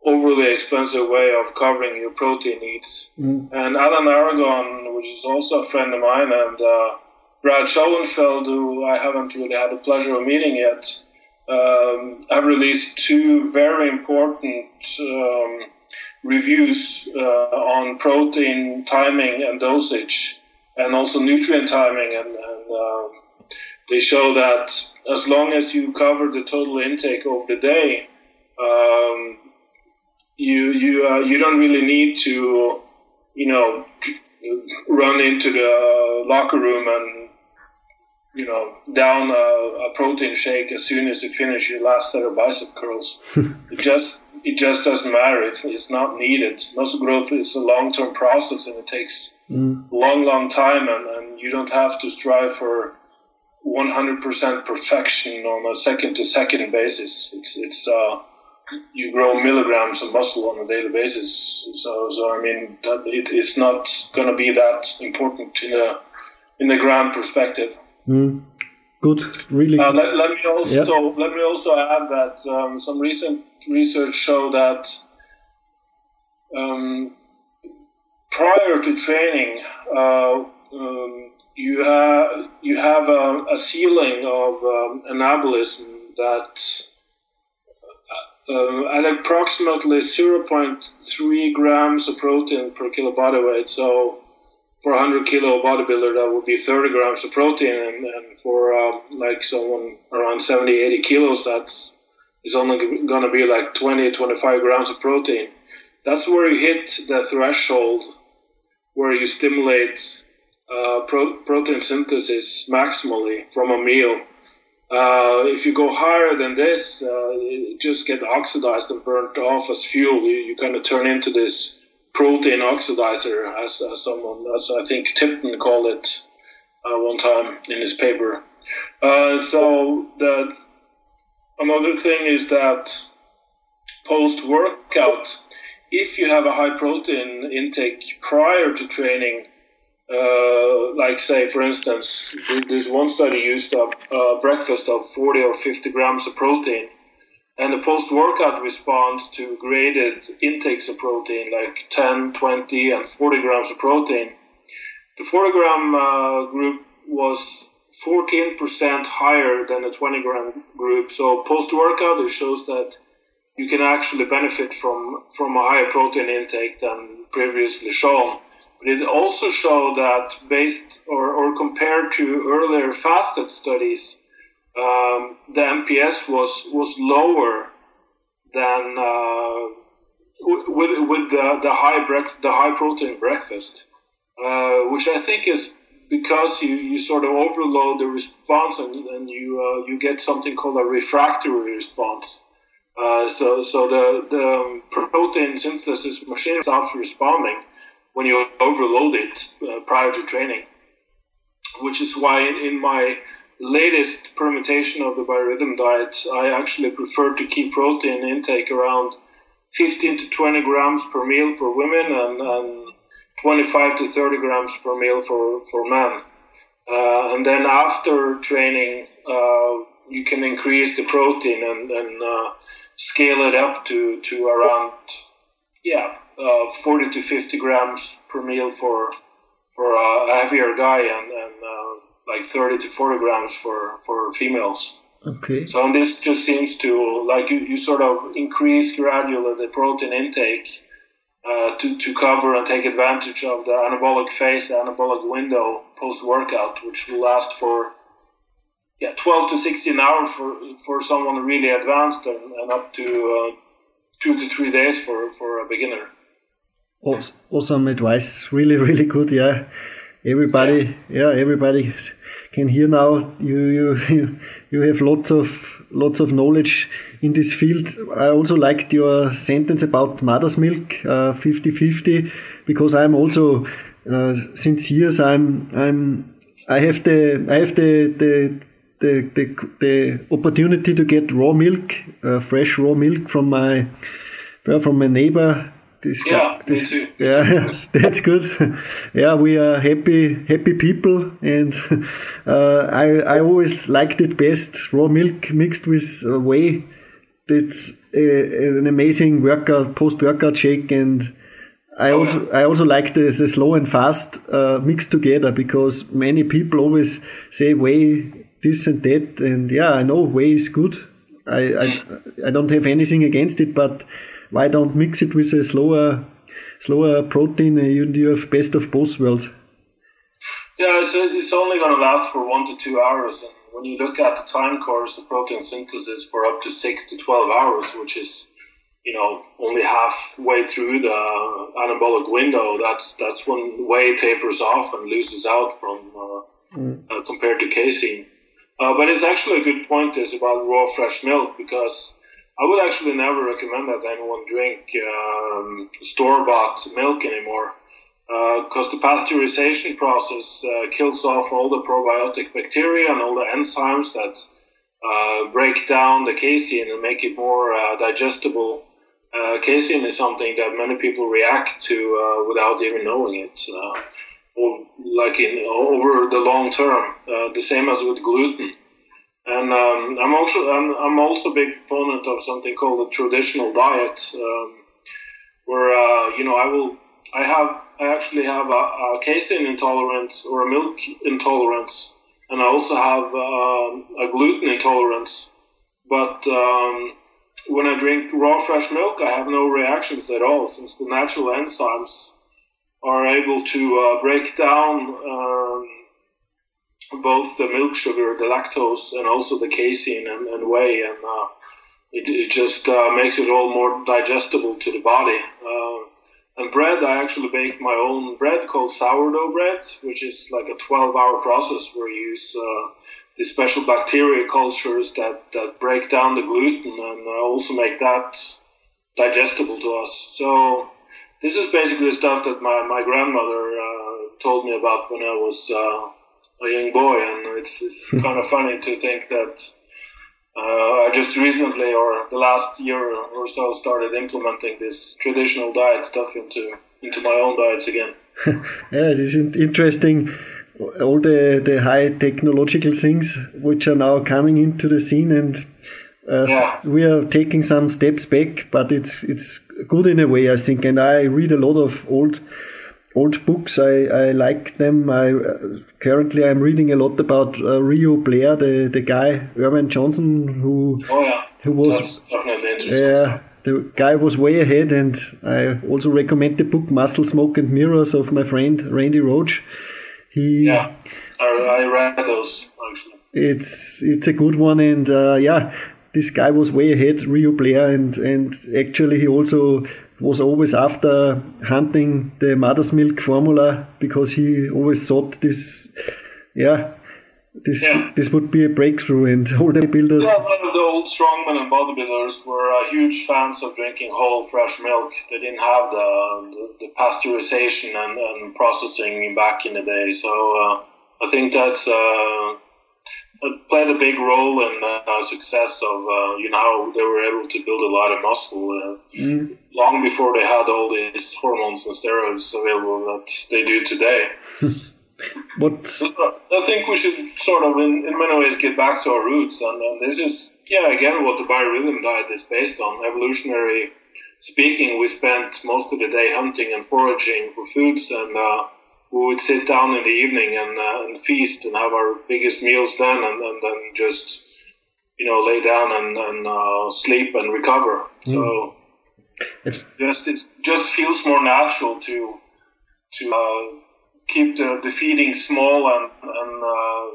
Speaker 5: overly expensive way of covering your protein needs. Mm. And Alan Aragon, which is also a friend of mine, and uh, Brad Schoenfeld, who I haven't really had the pleasure of meeting yet, um, have released two very important um, reviews uh, on protein timing and dosage, and also nutrient timing. And, and um, they show that as long as you cover the total intake over the day, um, you you uh, you don't really need to, you know, run into the locker room and you know down a, a protein shake as soon as you finish your last set of bicep curls. it just it just doesn't matter. It's it's not needed. Muscle growth is a long term process and it takes mm. long long time and, and you don't have to strive for 100% perfection on a second to second basis. It's it's uh, you grow milligrams of muscle on a daily basis. So, so I mean, that it, it's not going to be that important in a in the grand perspective.
Speaker 4: Mm. Good, really.
Speaker 5: Uh, let, let, me also yep. let me also add that um, some recent research show that um, prior to training, uh, um, you have you have a, a ceiling of um, anabolism that uh, at approximately 0.3 grams of protein per kilo body weight. So for a 100 kilo bodybuilder, that would be 30 grams of protein, and, and for uh, like someone around 70, 80 kilos, that's is only going to be like 20, 25 grams of protein. That's where you hit the threshold where you stimulate uh, pro- protein synthesis maximally from a meal. Uh, if you go higher than this, uh, it just get oxidized and burnt off as fuel. You, you kind of turn into this protein oxidizer, as, as someone, as I think Tipton called it uh, one time in his paper. Uh, so the another thing is that post workout, if you have a high protein intake prior to training, uh, like say for instance this one study used a uh, breakfast of 40 or 50 grams of protein and the post-workout response to graded intakes of protein like 10 20 and 40 grams of protein the 40 gram uh, group was 14% higher than the 20 gram group. So post workout, it shows that you can actually benefit from, from a higher protein intake than previously shown. But it also showed that based or, or compared to earlier fasted studies, um, the MPS was, was lower than uh, with, with the, the high brec- the high protein breakfast, uh, which I think is because you, you sort of overload the response and, and you uh, you get something called a refractory response. Uh, so so the the protein synthesis machine stops responding when you overload it uh, prior to training, which is why in, my latest permutation of the biorhythm diet, I actually prefer to keep protein intake around 15 to 20 grams per meal for women and, and 25 to 30 grams per meal for, for men. Uh, and then after training, uh, you can increase the protein and, and uh, scale it up to, to around, yeah, uh, 40 to 50 grams per meal for, for a heavier guy and, and uh, like 30 to 40 grams for, for females.
Speaker 4: Okay.
Speaker 5: So and this just seems to like you, you sort of increase gradually the protein intake uh, to, to cover and take advantage of the anabolic phase, the anabolic window post workout, which will last for yeah 12 to 16 hours for for someone really advanced and, and up to uh, two to three days for, for a beginner.
Speaker 4: Awesome advice. Really, really good. Yeah. Everybody, yeah, everybody can hear now. You, you, you have lots of lots of knowledge in this field. I also liked your sentence about mother's milk, 50-50, uh, because I'm also uh, since years I'm I'm I have the I have the the the, the, the opportunity to get raw milk, uh, fresh raw milk from my well, from my neighbor
Speaker 5: this yeah, this, too.
Speaker 4: yeah, that's good. yeah, we are happy, happy people, and uh, I I always liked it best raw milk mixed with uh, whey. It's a, an amazing workout, post workout shake, and I oh, also yeah. I also like the, the slow and fast uh, mixed together because many people always say whey this and that, and yeah, I know whey is good. I mm. I, I don't have anything against it, but why don't mix it with a slower slower protein and you, you have best of both worlds
Speaker 5: yeah it's, it's only going to last for one to two hours and when you look at the time course of protein synthesis for up to six to 12 hours which is you know only halfway through the anabolic window that's that's when whey tapers off and loses out from uh, mm. uh, compared to casein uh, but it's actually a good point is about raw fresh milk because I would actually never recommend that anyone drink um, store bought milk anymore because uh, the pasteurization process uh, kills off all the probiotic bacteria and all the enzymes that uh, break down the casein and make it more uh, digestible. Uh, casein is something that many people react to uh, without even knowing it. like in over the long term, the same as with gluten. And um, I'm also I'm, I'm also a big proponent of something called a traditional diet, um, where uh, you know I will I have I actually have a, a, casein intolerance or a milk intolerance, and I also have uh, a gluten intolerance. But um, when I drink raw fresh milk, I have no reactions at all, since the natural enzymes are able to uh, break down um, both the milk sugar, the lactose, and also the casein and, and whey, and uh, it, it, just uh, makes it all more digestible to the body. Uh, and bread, I actually bake my own bread called sourdough bread, which is like a 12-hour process where you use uh, these special bacteria cultures that, that break down the gluten and uh, also make that digestible to us. So this is basically stuff that my, my grandmother uh, told me about when I was a young boy, and it's, it's kind of funny to think that uh, I just recently, or the last year or so, started implementing this traditional diet stuff into into my own diets again.
Speaker 4: yeah, it is interesting. All the, the high technological things which are now coming into the scene, and uh, yeah. we are taking some steps back, but it's it's good in a way, I think. And I read a lot of old old books. I, I like them. I uh, currently I'm reading a lot about uh, Rheo Blair, the the guy Irvin Johnson who
Speaker 5: Oh yeah,
Speaker 4: who was
Speaker 5: that's definitely interesting.
Speaker 4: yeah the guy was way ahead. And I also recommend the book Muscle Smoke and Mirrors of my friend Randy Roach. He
Speaker 5: Yeah, I, I read those actually.
Speaker 4: it's it's a good one and uh, yeah this guy was way ahead rheo blair and and actually he also was always after hunting the mother's milk formula because he always thought this yeah this
Speaker 5: Yeah.
Speaker 4: this would be a breakthrough and all the builders
Speaker 5: Yeah, one of the old strongmen and bodybuilders were uh, huge fans of drinking whole fresh milk. They didn't have the the, the pasteurization and, and processing back in the day, so uh, I think that's uh, played a big role in uh, success of uh, you know they were able to build a lot of muscle uh, long before they had all these hormones and steroids available that they do today.
Speaker 4: but
Speaker 5: I think we should sort of, in, in many ways, get back to our roots. And, and this is, yeah, again, what the biorhythm diet is based on. Evolutionary speaking, we spent most of the day hunting and foraging for foods, and uh, we would sit down in the evening and, uh, and feast and have our biggest meals then, and, and then just, you know, lay down and, and uh, sleep and recover. So
Speaker 4: If-
Speaker 5: just it just feels more natural to to uh, keep the, the feeding small and and, uh,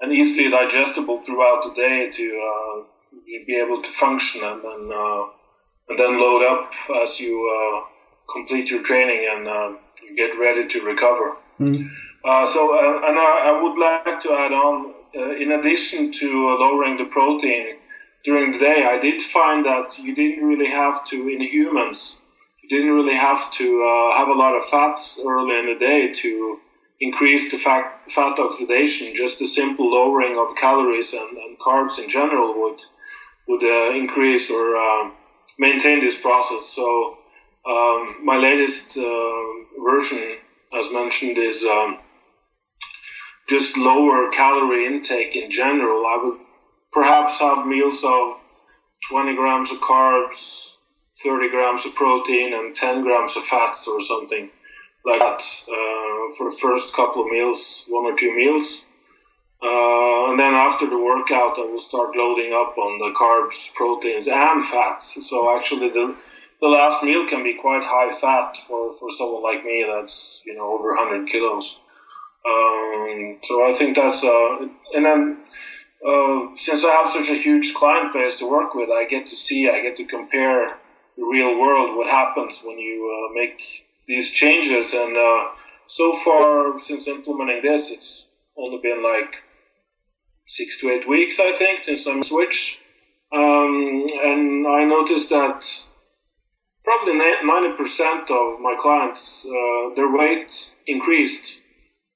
Speaker 5: and easily digestible throughout the day to uh, be able to function and and, uh, and then load up as you uh, complete your training and get ready to recover. Uh, so, uh, and I, I would like to add on, uh, in addition to uh, lowering the protein during the day, I did find that you didn't really have to, in humans, you didn't really have to uh, have a lot of fats early in the day to increase the fat, fat oxidation. Just a simple lowering of calories and, and carbs in general would would uh, increase or maintain this process. So um, my latest uh, version, as mentioned, is um, just lower calorie intake in general. I would perhaps have meals of 20 grams of carbs, 30 grams of protein, and 10 grams of fats or something like that uh, for the first couple of meals, one or two meals. Uh, and then after the workout, I will start loading up on the carbs, proteins, and fats. So actually, the the last meal can be quite high fat for, for someone like me that's you know over 100 kilos. Um, so I think that's uh, and then uh, since I have such a huge client base to work with, I get to see, I get to compare the real world, what happens when you uh, make these changes. And uh, so far, since implementing this, it's only been like six to eight weeks, I think, since I switched. Um, and I noticed that probably ninety percent of my clients, uh, their weight increased,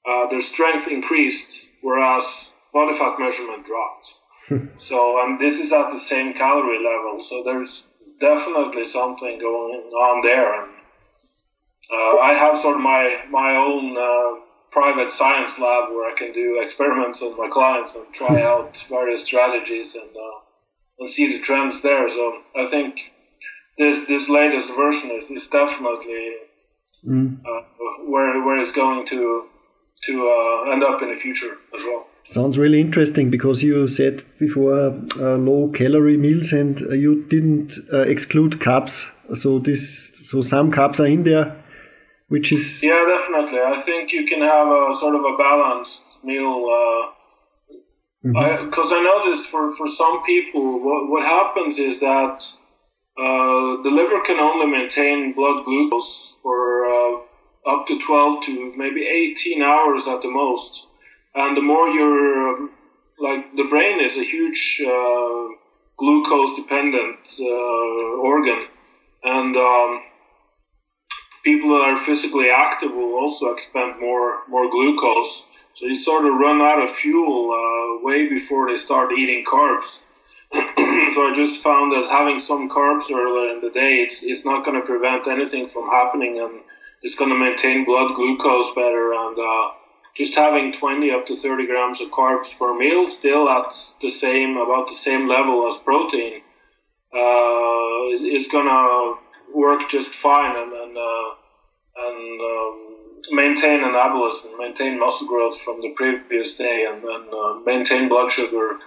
Speaker 5: uh, their strength increased, whereas body fat measurement dropped. so, and this is at the same calorie level. So there's definitely something going on there. And uh, I have sort of my my own uh, private science lab where I can do experiments with my clients and try out various strategies and uh, and see the trends there. So I think this this latest version is, is definitely uh, where where it's going to to uh, end up in the future as well.
Speaker 4: Sounds really interesting because you said before uh, low calorie meals and uh, you didn't uh, exclude carbs. So this, so some carbs are in there, which is
Speaker 5: Yeah, definitely. I think you can have a sort of a balanced meal. Because I, noticed for, for some people, what, what happens is that uh, the liver can only maintain blood glucose for uh, up to 12 to maybe 18 hours at the most. And the more you're, um, like, the brain is a huge uh, glucose dependent uh, organ. And um, people that are physically active will also expend more, more glucose. So you sort of run out of fuel uh, way before they start eating carbs. So I just found that having some carbs earlier in the day, it's, it's not going to prevent anything from happening and it's going to maintain blood glucose better. And uh, just having 20 up to 30 grams of carbs per meal, still at the same, about the same level as protein, uh, is, is going to work just fine. And, and, uh, and um, maintain anabolism, maintain muscle growth from the previous day, and then uh, maintain blood sugar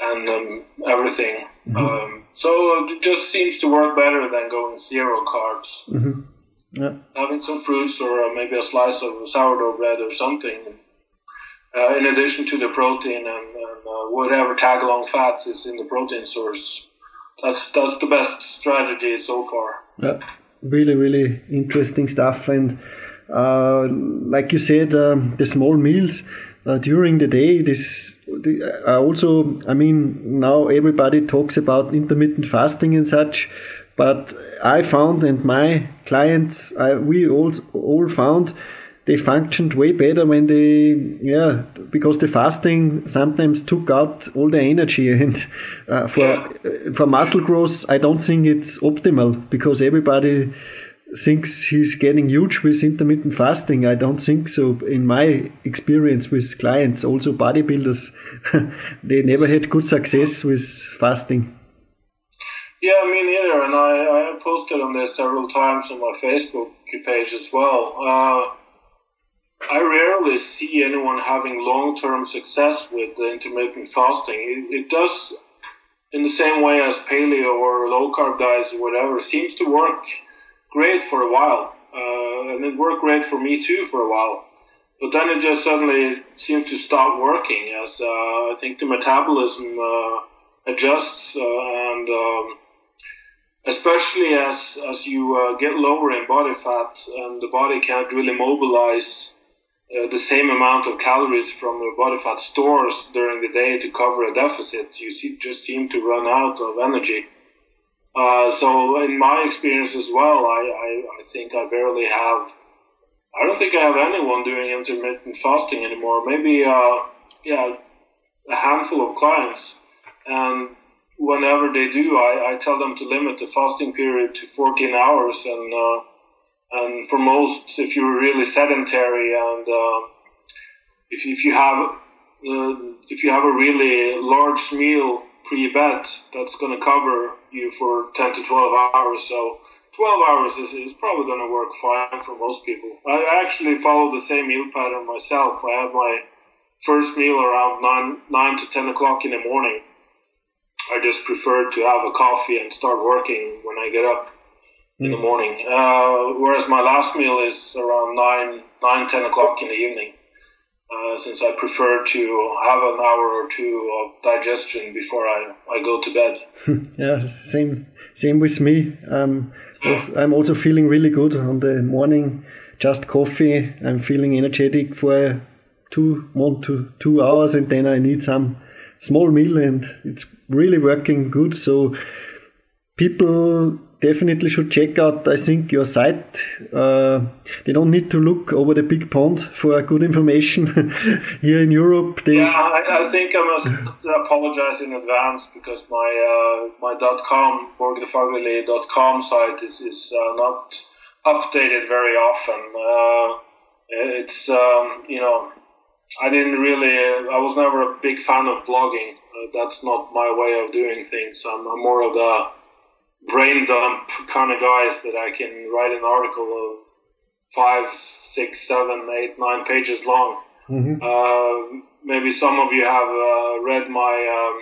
Speaker 5: and um, everything. Mm-hmm. Um, so it just seems to work better than going zero carbs.
Speaker 4: Mm-hmm. Yeah.
Speaker 5: Having some fruits or maybe a slice of sourdough bread or something, uh, in addition to the protein and, and uh, whatever tag along fats is in the protein source. That's that's the best strategy so far.
Speaker 4: Yeah, really, really interesting stuff. And uh, like you said, um, the small meals uh, during the day. This uh, also, I mean, now everybody talks about intermittent fasting and such. But I found, and my clients, I, we all all found, they functioned way better when they, yeah, because the fasting sometimes took out all the energy, and uh, for yeah. for muscle growth, I don't think it's optimal because everybody thinks he's getting huge with intermittent fasting. I don't think so. In my experience with clients, also bodybuilders, they never had good success with fasting.
Speaker 5: Yeah, me neither. And I, I posted on this several times on my Facebook page as well. Uh, I rarely see anyone having long term success with intermittent fasting. It, it, does, in the same way as paleo or low carb diets or whatever, seems to work great for a while. Uh, and it worked great for me too for a while. But then it just suddenly seems to stop working as uh, I think the metabolism uh, adjusts uh, and. Um, especially as as you uh, get lower in body fat and the body can't really mobilize uh, the same amount of calories from your body fat stores during the day to cover a deficit. You see, just seem to run out of energy. Uh, so, in my experience as well, I, I, I, think I barely have. I don't think I have anyone doing intermittent fasting anymore. Maybe, uh, yeah, a handful of clients, and whenever they do, I, I tell them to limit the fasting period to 14 hours. And uh, and for most, if you're really sedentary and uh, if if you have uh, if you have a really large meal pre-bed, that's going to cover you for 10 to 12 hours. So 12 hours is, is probably going to work fine for most people. I actually follow the same meal pattern myself. I have my first meal around 9, 9 to 10 o'clock in the morning I just prefer to have a coffee and start working when I get up in the hmm. morning. Uh, whereas my last meal is around 9, 9 10 o'clock in the evening. Uh, since I prefer to have an hour or two of digestion before I, I go to bed.
Speaker 4: yeah, same same with me. Um, I'm also feeling really good on the morning. Just coffee. I'm feeling energetic for two one to two hours, and then I need some small meal and it's really working good. So people definitely should check out, I think, your site. Uh, they don't need to look over the big pond for good information here in Europe.
Speaker 5: They... Yeah, I, I, think I must apologize in advance because my uh, my .com, borgefagerli.com site is, is uh, not updated very often. Uh, it's, um, you know, I didn't really. I was never a big fan of blogging. Uh, that's not my way of doing things. I'm, I'm, more of the brain dump kind of guys that I can write an article of five, six, seven, eight, nine pages long. Mm-hmm. Uh, maybe some of you have uh, read my um,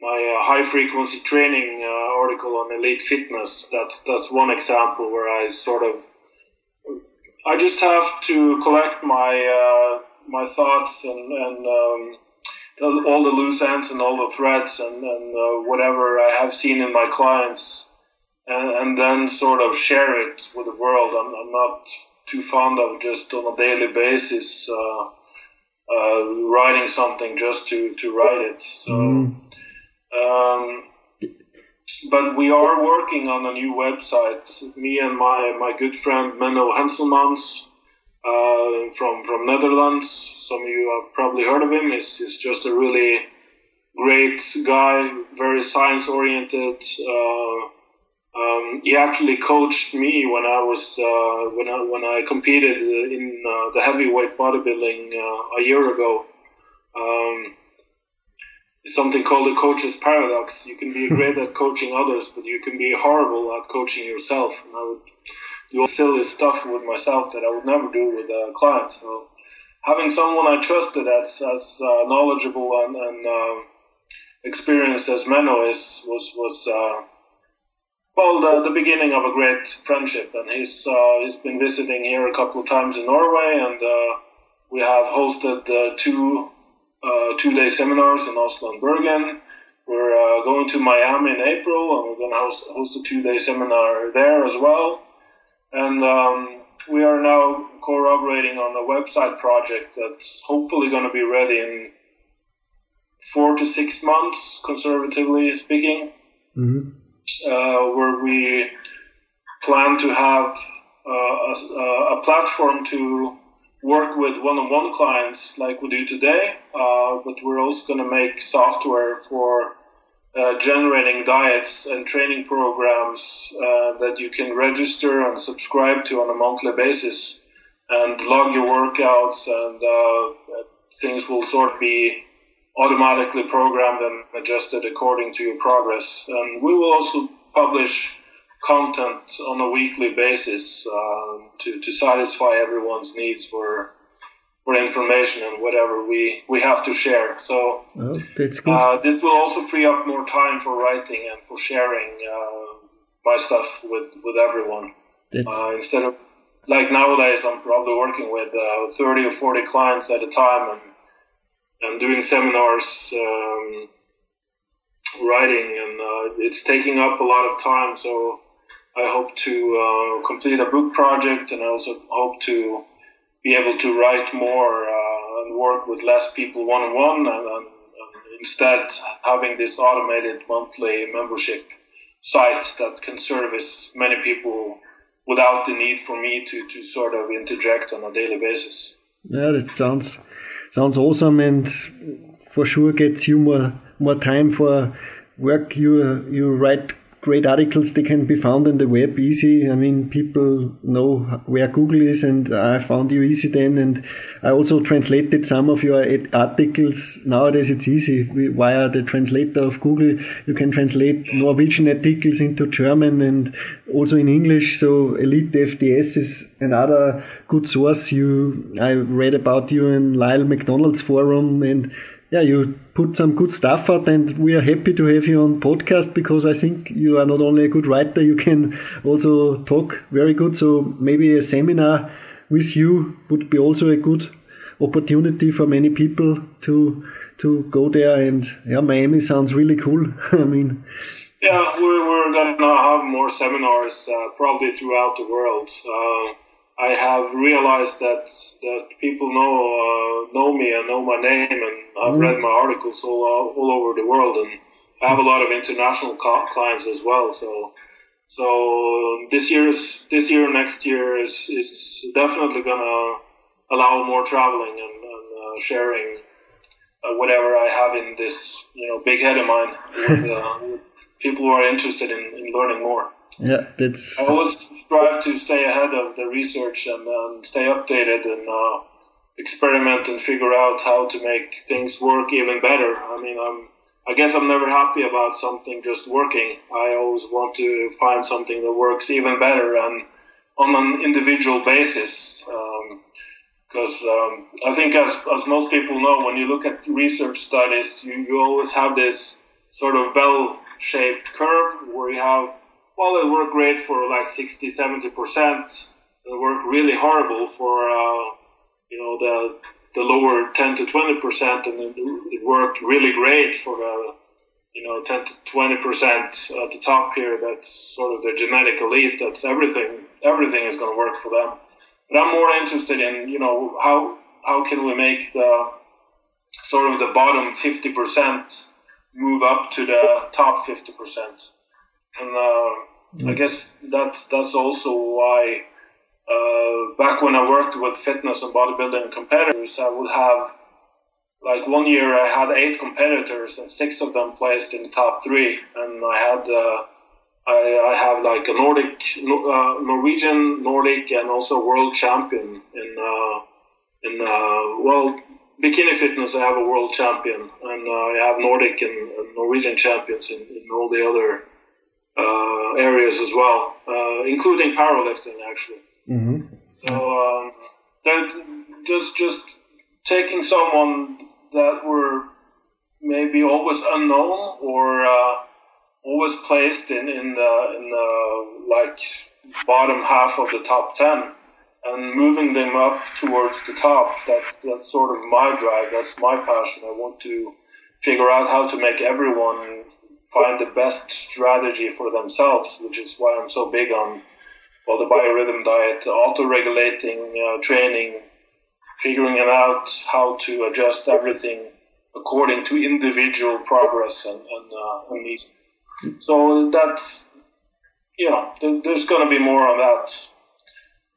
Speaker 5: my uh, high frequency training uh, article on EliteFTS. That's that's one example where I sort of I just have to collect my uh, my thoughts and, and um, all the loose ends and all the threads and, and uh, whatever I have seen in my clients, and, and, then sort of share it with the world. I'm, I'm, not too fond of just on a daily basis uh, uh, writing something just to, to write it. So, mm. um, but we are working on a new website. Me and my, my good friend Menno Henselmans uh, from from Netherlands. Some of you have probably heard of him. He's, he's just a really great guy, very science oriented. Uh, um, he actually coached me when I was uh, when I when I competed in uh, the heavyweight bodybuilding uh, a year ago. Um, something called the coach's paradox. You can be great at coaching others, but you can be horrible at coaching yourself. And I would do silly stuff with myself that I would never do with a client. So having someone I trusted as as uh, knowledgeable and, and uh, experienced as Menno is was was uh, well the, the beginning of a great friendship. And he's uh, he's been visiting here a couple of times in Norway, and uh, we have hosted uh, two two day seminars in Oslo and Bergen. We're going to Miami in April, and we're going to host, host a two day seminar there as well. And um, we are now collaborating on a website project that's hopefully going to be ready in four to six months, conservatively speaking, mm-hmm. uh, where we plan to have uh, a, a, platform to work with one-on-one clients like we do today, uh, but we're also going to make software for uh, generating diets and training programs uh, that you can register and subscribe to on a monthly basis and log your workouts and uh, things will sort of be automatically programmed and adjusted according to your progress. And we will also publish content on a weekly basis uh, to, to satisfy everyone's needs for for information and whatever we, we have to share. So
Speaker 4: oh.
Speaker 5: Uh, this will also free up more time for writing and for sharing uh, my stuff with, with everyone. Uh, instead of like nowadays, I'm probably working with uh, 30 or 40 clients at a time and and doing seminars, um, writing, and uh, it's taking up a lot of time. So I hope to uh, complete a book project, and I also hope to be able to write more uh, and work with less people one on one, and instead having this automated monthly membership site that can service many people without the need for me to, to sort of interject on a daily basis.
Speaker 4: Yeah, that sounds sounds awesome, and for sure gets you more more time for work. You you write great articles they can be found on the web easy. I mean people know where google is and i found you easy then. And i also translated some of your articles. Nowadays it's easy. Via the translator of google you can translate norwegian articles into german and also in english. So EliteFTS is another good source. You i read about you in lyle mcdonald's forum and yeah, you put some good stuff out, and we are happy to have you on podcast because I think you are not only a good writer, you can also talk very good. So maybe a seminar with you would be also a good opportunity for many people to to go there. And yeah, Miami sounds really cool. I mean.
Speaker 5: Yeah, we're, we're gonna have more seminars uh, probably throughout the world. Uh, I have realized that that people know uh, know me and know my name, and I've mm. read my articles all all over the world, and I have a lot of international clients as well. So so this year's this year next year is is definitely gonna allow more traveling and, and uh, sharing uh, whatever I have in this you know big head of mine with, uh, with people who are interested in, in learning more.
Speaker 4: Yeah, that's.
Speaker 5: I always strive to stay ahead of the research and um, stay updated and uh, experiment and figure out how to make things work even better. I mean, I'm. I guess I'm never happy about something just working. I always want to find something that works even better and on an individual basis. Because um, um, I think, as, as most people know, when you look at research studies, you, you always have this sort of bell shaped curve where you have well, it worked great for like 60, 70 percent. It worked really horrible for uh, you know the the lower 10 to 20 percent, and it worked really great for the you know 10 to 20 percent at the top here. That's sort of the genetic elite. That's everything. Everything is going to work for them. But I'm more interested in you know how how can we make the sort of the bottom 50 percent move up to the top 50 percent and uh, I guess that's that's also why uh, back when I worked with fitness and bodybuilding competitors, I would have like one year I had eight competitors and six of them placed in the top three, and I had uh, I, I have like a Nordic, uh, Norwegian, Nordic, and also world champion in uh, in uh, well bikini fitness. I have a world champion, and uh, I have Nordic and, and Norwegian champions in, in all the other uh, areas as well, uh, including powerlifting actually.
Speaker 4: Mm-hmm.
Speaker 5: So um, that just just taking someone that were maybe always unknown or uh, always placed in in the in the like bottom half of the top ten and moving them up towards the top. That's that's sort of my drive. That's my passion. I want to figure out how to make everyone find the best strategy for themselves, which is why I'm so big on well the biorhythm diet, auto-regulating uh, training, figuring out how to adjust everything according to individual progress and and, uh, and needs. So that's you know there's going to be more on that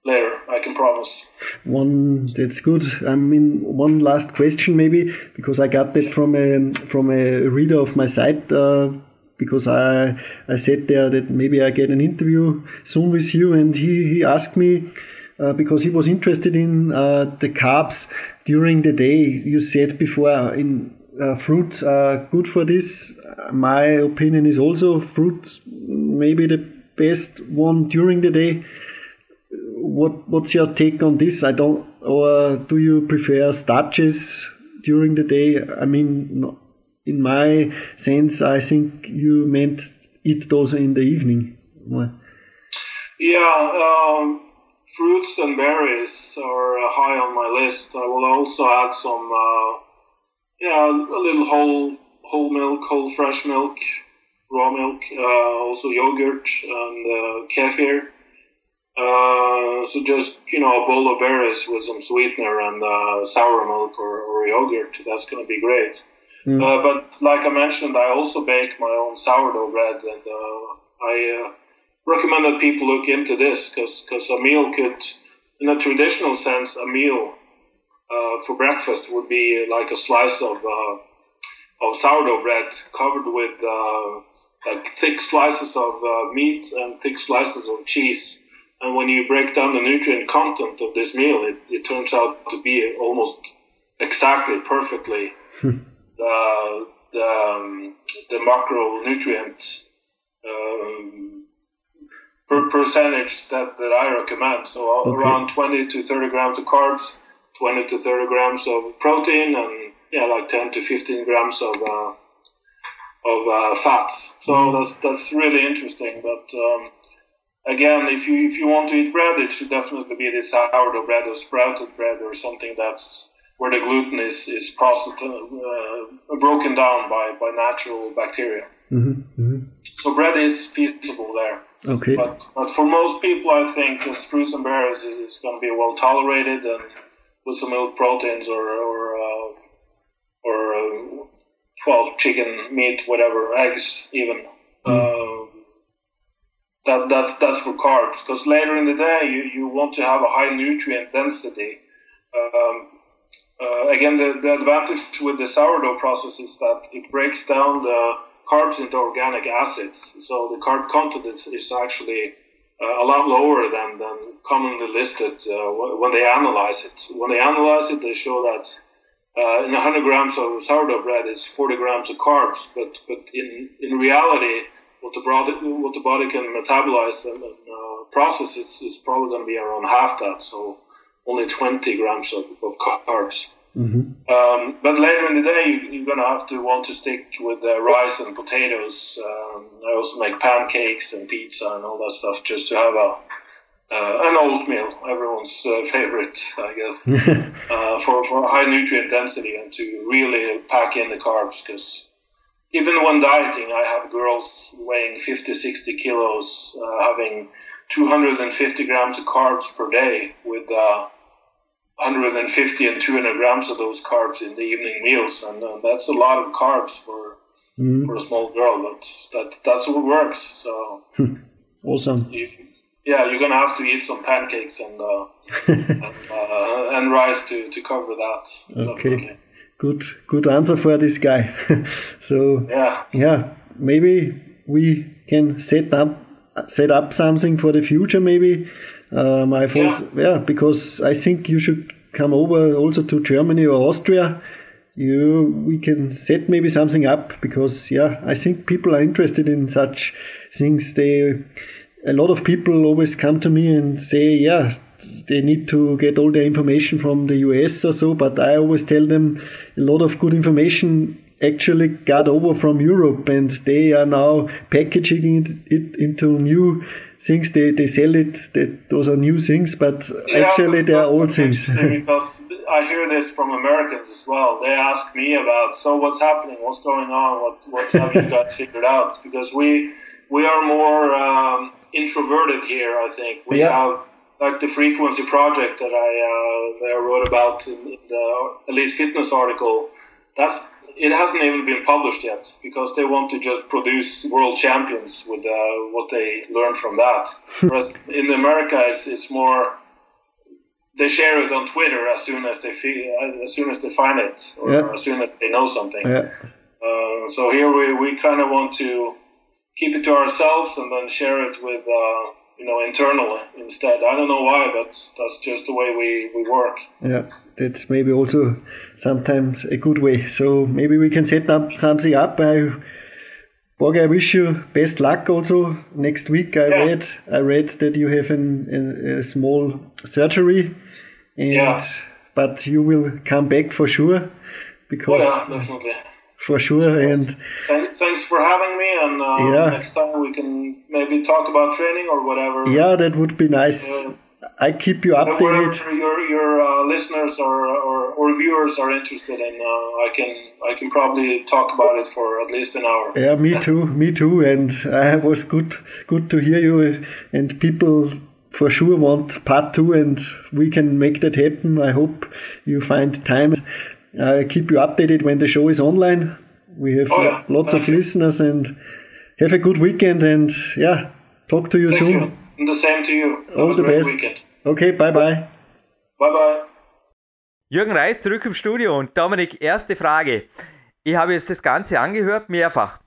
Speaker 5: later. I can promise.
Speaker 4: One that's good. I mean, one last question maybe because I got that from a from a reader of my site. Uh, because I I said there that maybe I get an interview soon with you, and he he asked me. Uh, because he was interested in uh, the carbs during the day. You said before in uh, fruits are good for this. My opinion is also fruits maybe the best one during the day what what's your take on this? I don't, or do you prefer starches during the day? I mean, in my sense, I think you meant eat those in the evening.
Speaker 5: Yeah, um, fruits and berries are uh, high on my list. I will also add some, uh, yeah, a little whole whole milk, whole fresh milk, raw milk, uh, also yogurt and uh, kefir. Uh, so just you know a bowl of berries with some sweetener and uh, sour milk or, or yogurt. That's going to be great. Mm. Uh, but like I mentioned, I also bake my own sourdough bread, and uh, I uh, recommend that people look into this because because a meal could, in a traditional sense, a meal for breakfast would be like a slice of of sourdough bread covered with like thick slices of meat and thick slices of cheese and when you break down the nutrient content of this meal, it, it turns out to be almost exactly perfectly hmm. the, the, um, the macronutrient um, per percentage that, that I recommend. So okay. around 20 to 30 grams of carbs, 20 to 30 grams of protein, and yeah, like 10 to 15 grams of uh, of uh, fats. So mm. that's that's really interesting. But um, again, if you if you want to eat bread, it should definitely be this sourdough bread or sprouted bread or something that's where the gluten is is processed uh, broken down by by natural bacteria. Mm-hmm, mm-hmm. So bread is feasible there.
Speaker 4: Okay.
Speaker 5: But, but for most people, I think just fruits and berries is, going to be well tolerated and with some milk proteins or or uh, or uh, well chicken meat whatever eggs even. Mm that that's that's for carbs because later in the day you, you want to have a high nutrient density. Um, uh, again, the, the advantage with the sourdough process is that it breaks down the carbs into organic acids, so the carb content is, is actually uh, a lot lower than, than commonly listed uh, when they analyze it. When they analyze it, they show that uh, in 100 grams of sourdough bread is 40 grams of carbs, but but in in reality what the body what the body can metabolize and, uh, process it's, it's probably going to be around half that so only 20 grams of, of carbs mm-hmm. um, but later in the day you, are going to have to want to stick with uh, rice and potatoes um, I also make pancakes and pizza and all that stuff just to have a uh, an oatmeal, everyone's uh, favorite, I guess, uh, for, for high nutrient density and to really pack in the carbs because even when dieting, I have girls weighing 50, 60 kilos, uh, having 250 grams of carbs per day, with uh, 150 and 200 grams of those carbs in the evening meals, and uh, that's a lot of carbs for mm. for a small girl. But that that's what works. So
Speaker 4: awesome.
Speaker 5: You, yeah, you're gonna have to eat some pancakes and uh, and, uh, and, rice to, to cover that.
Speaker 4: Okay. Definitely good good answer for this guy. so
Speaker 5: yeah,
Speaker 4: yeah, maybe we can set up set up something for the future. Maybe um, I thought yeah. yeah, because I think you should come over also to Germany or Austria. You we can set maybe something up because yeah, I think people are interested in such things. They a lot of people always come to me and say, yeah, they need to get all the information from the US or so, but I always tell them a lot of good information actually got over from Europe and they are now packaging it into new things. They, they sell it, that those are new things, but yeah, actually they are old things.
Speaker 5: because I hear this from Americans as well. They ask me about, so what's happening? What's going on? What, what have you guys figured out? Because we, we are more um, introverted here, I think. We yeah. have like the frequency project that I uh, that I wrote about in, in, the EliteFTS article. That's it hasn't even been published yet because they want to just produce world champions with uh, what they learned from that. Whereas in America, it's, it's more they share it on Twitter as soon as they feel, as soon as they find it or yeah. as soon as they know something.
Speaker 4: Yeah.
Speaker 5: Uh, so here we, we kind of want to keep it to ourselves and then share it with uh, you know internally instead. I don't know why, but that's just the way we, we work.
Speaker 4: Yeah, that's maybe also sometimes a good way. So maybe we can set up something up. I Borg, I wish you best luck also next week. I yeah. read I read that you have an, an, a small surgery, and yeah. but you will come back for sure because
Speaker 5: oh, yeah, definitely
Speaker 4: for sure. And
Speaker 5: thanks for having me. And uh, yeah. next time we can maybe talk about training or whatever.
Speaker 4: Yeah, that would be nice. Uh, I keep you updated.
Speaker 5: Your your uh, listeners or, or, or viewers are interested in, uh, I can I can probably talk about it for at least an hour.
Speaker 4: Yeah, me too, me too. And I was good good to hear you. And people for sure want part two, and we can make that happen. I hope you find time. I keep you updated when the show is online. We have oh, yeah. lots Thank of you. listeners and have a good weekend and yeah, talk to you
Speaker 5: Thank
Speaker 4: soon.
Speaker 5: You. And the same to you.
Speaker 4: Have All the best. Weekend. Okay, bye bye.
Speaker 5: Bye bye.
Speaker 2: Jürgen Reis zurück im Studio und Dominik, erste Frage. Ich habe jetzt das Ganze angehört, mehrfach.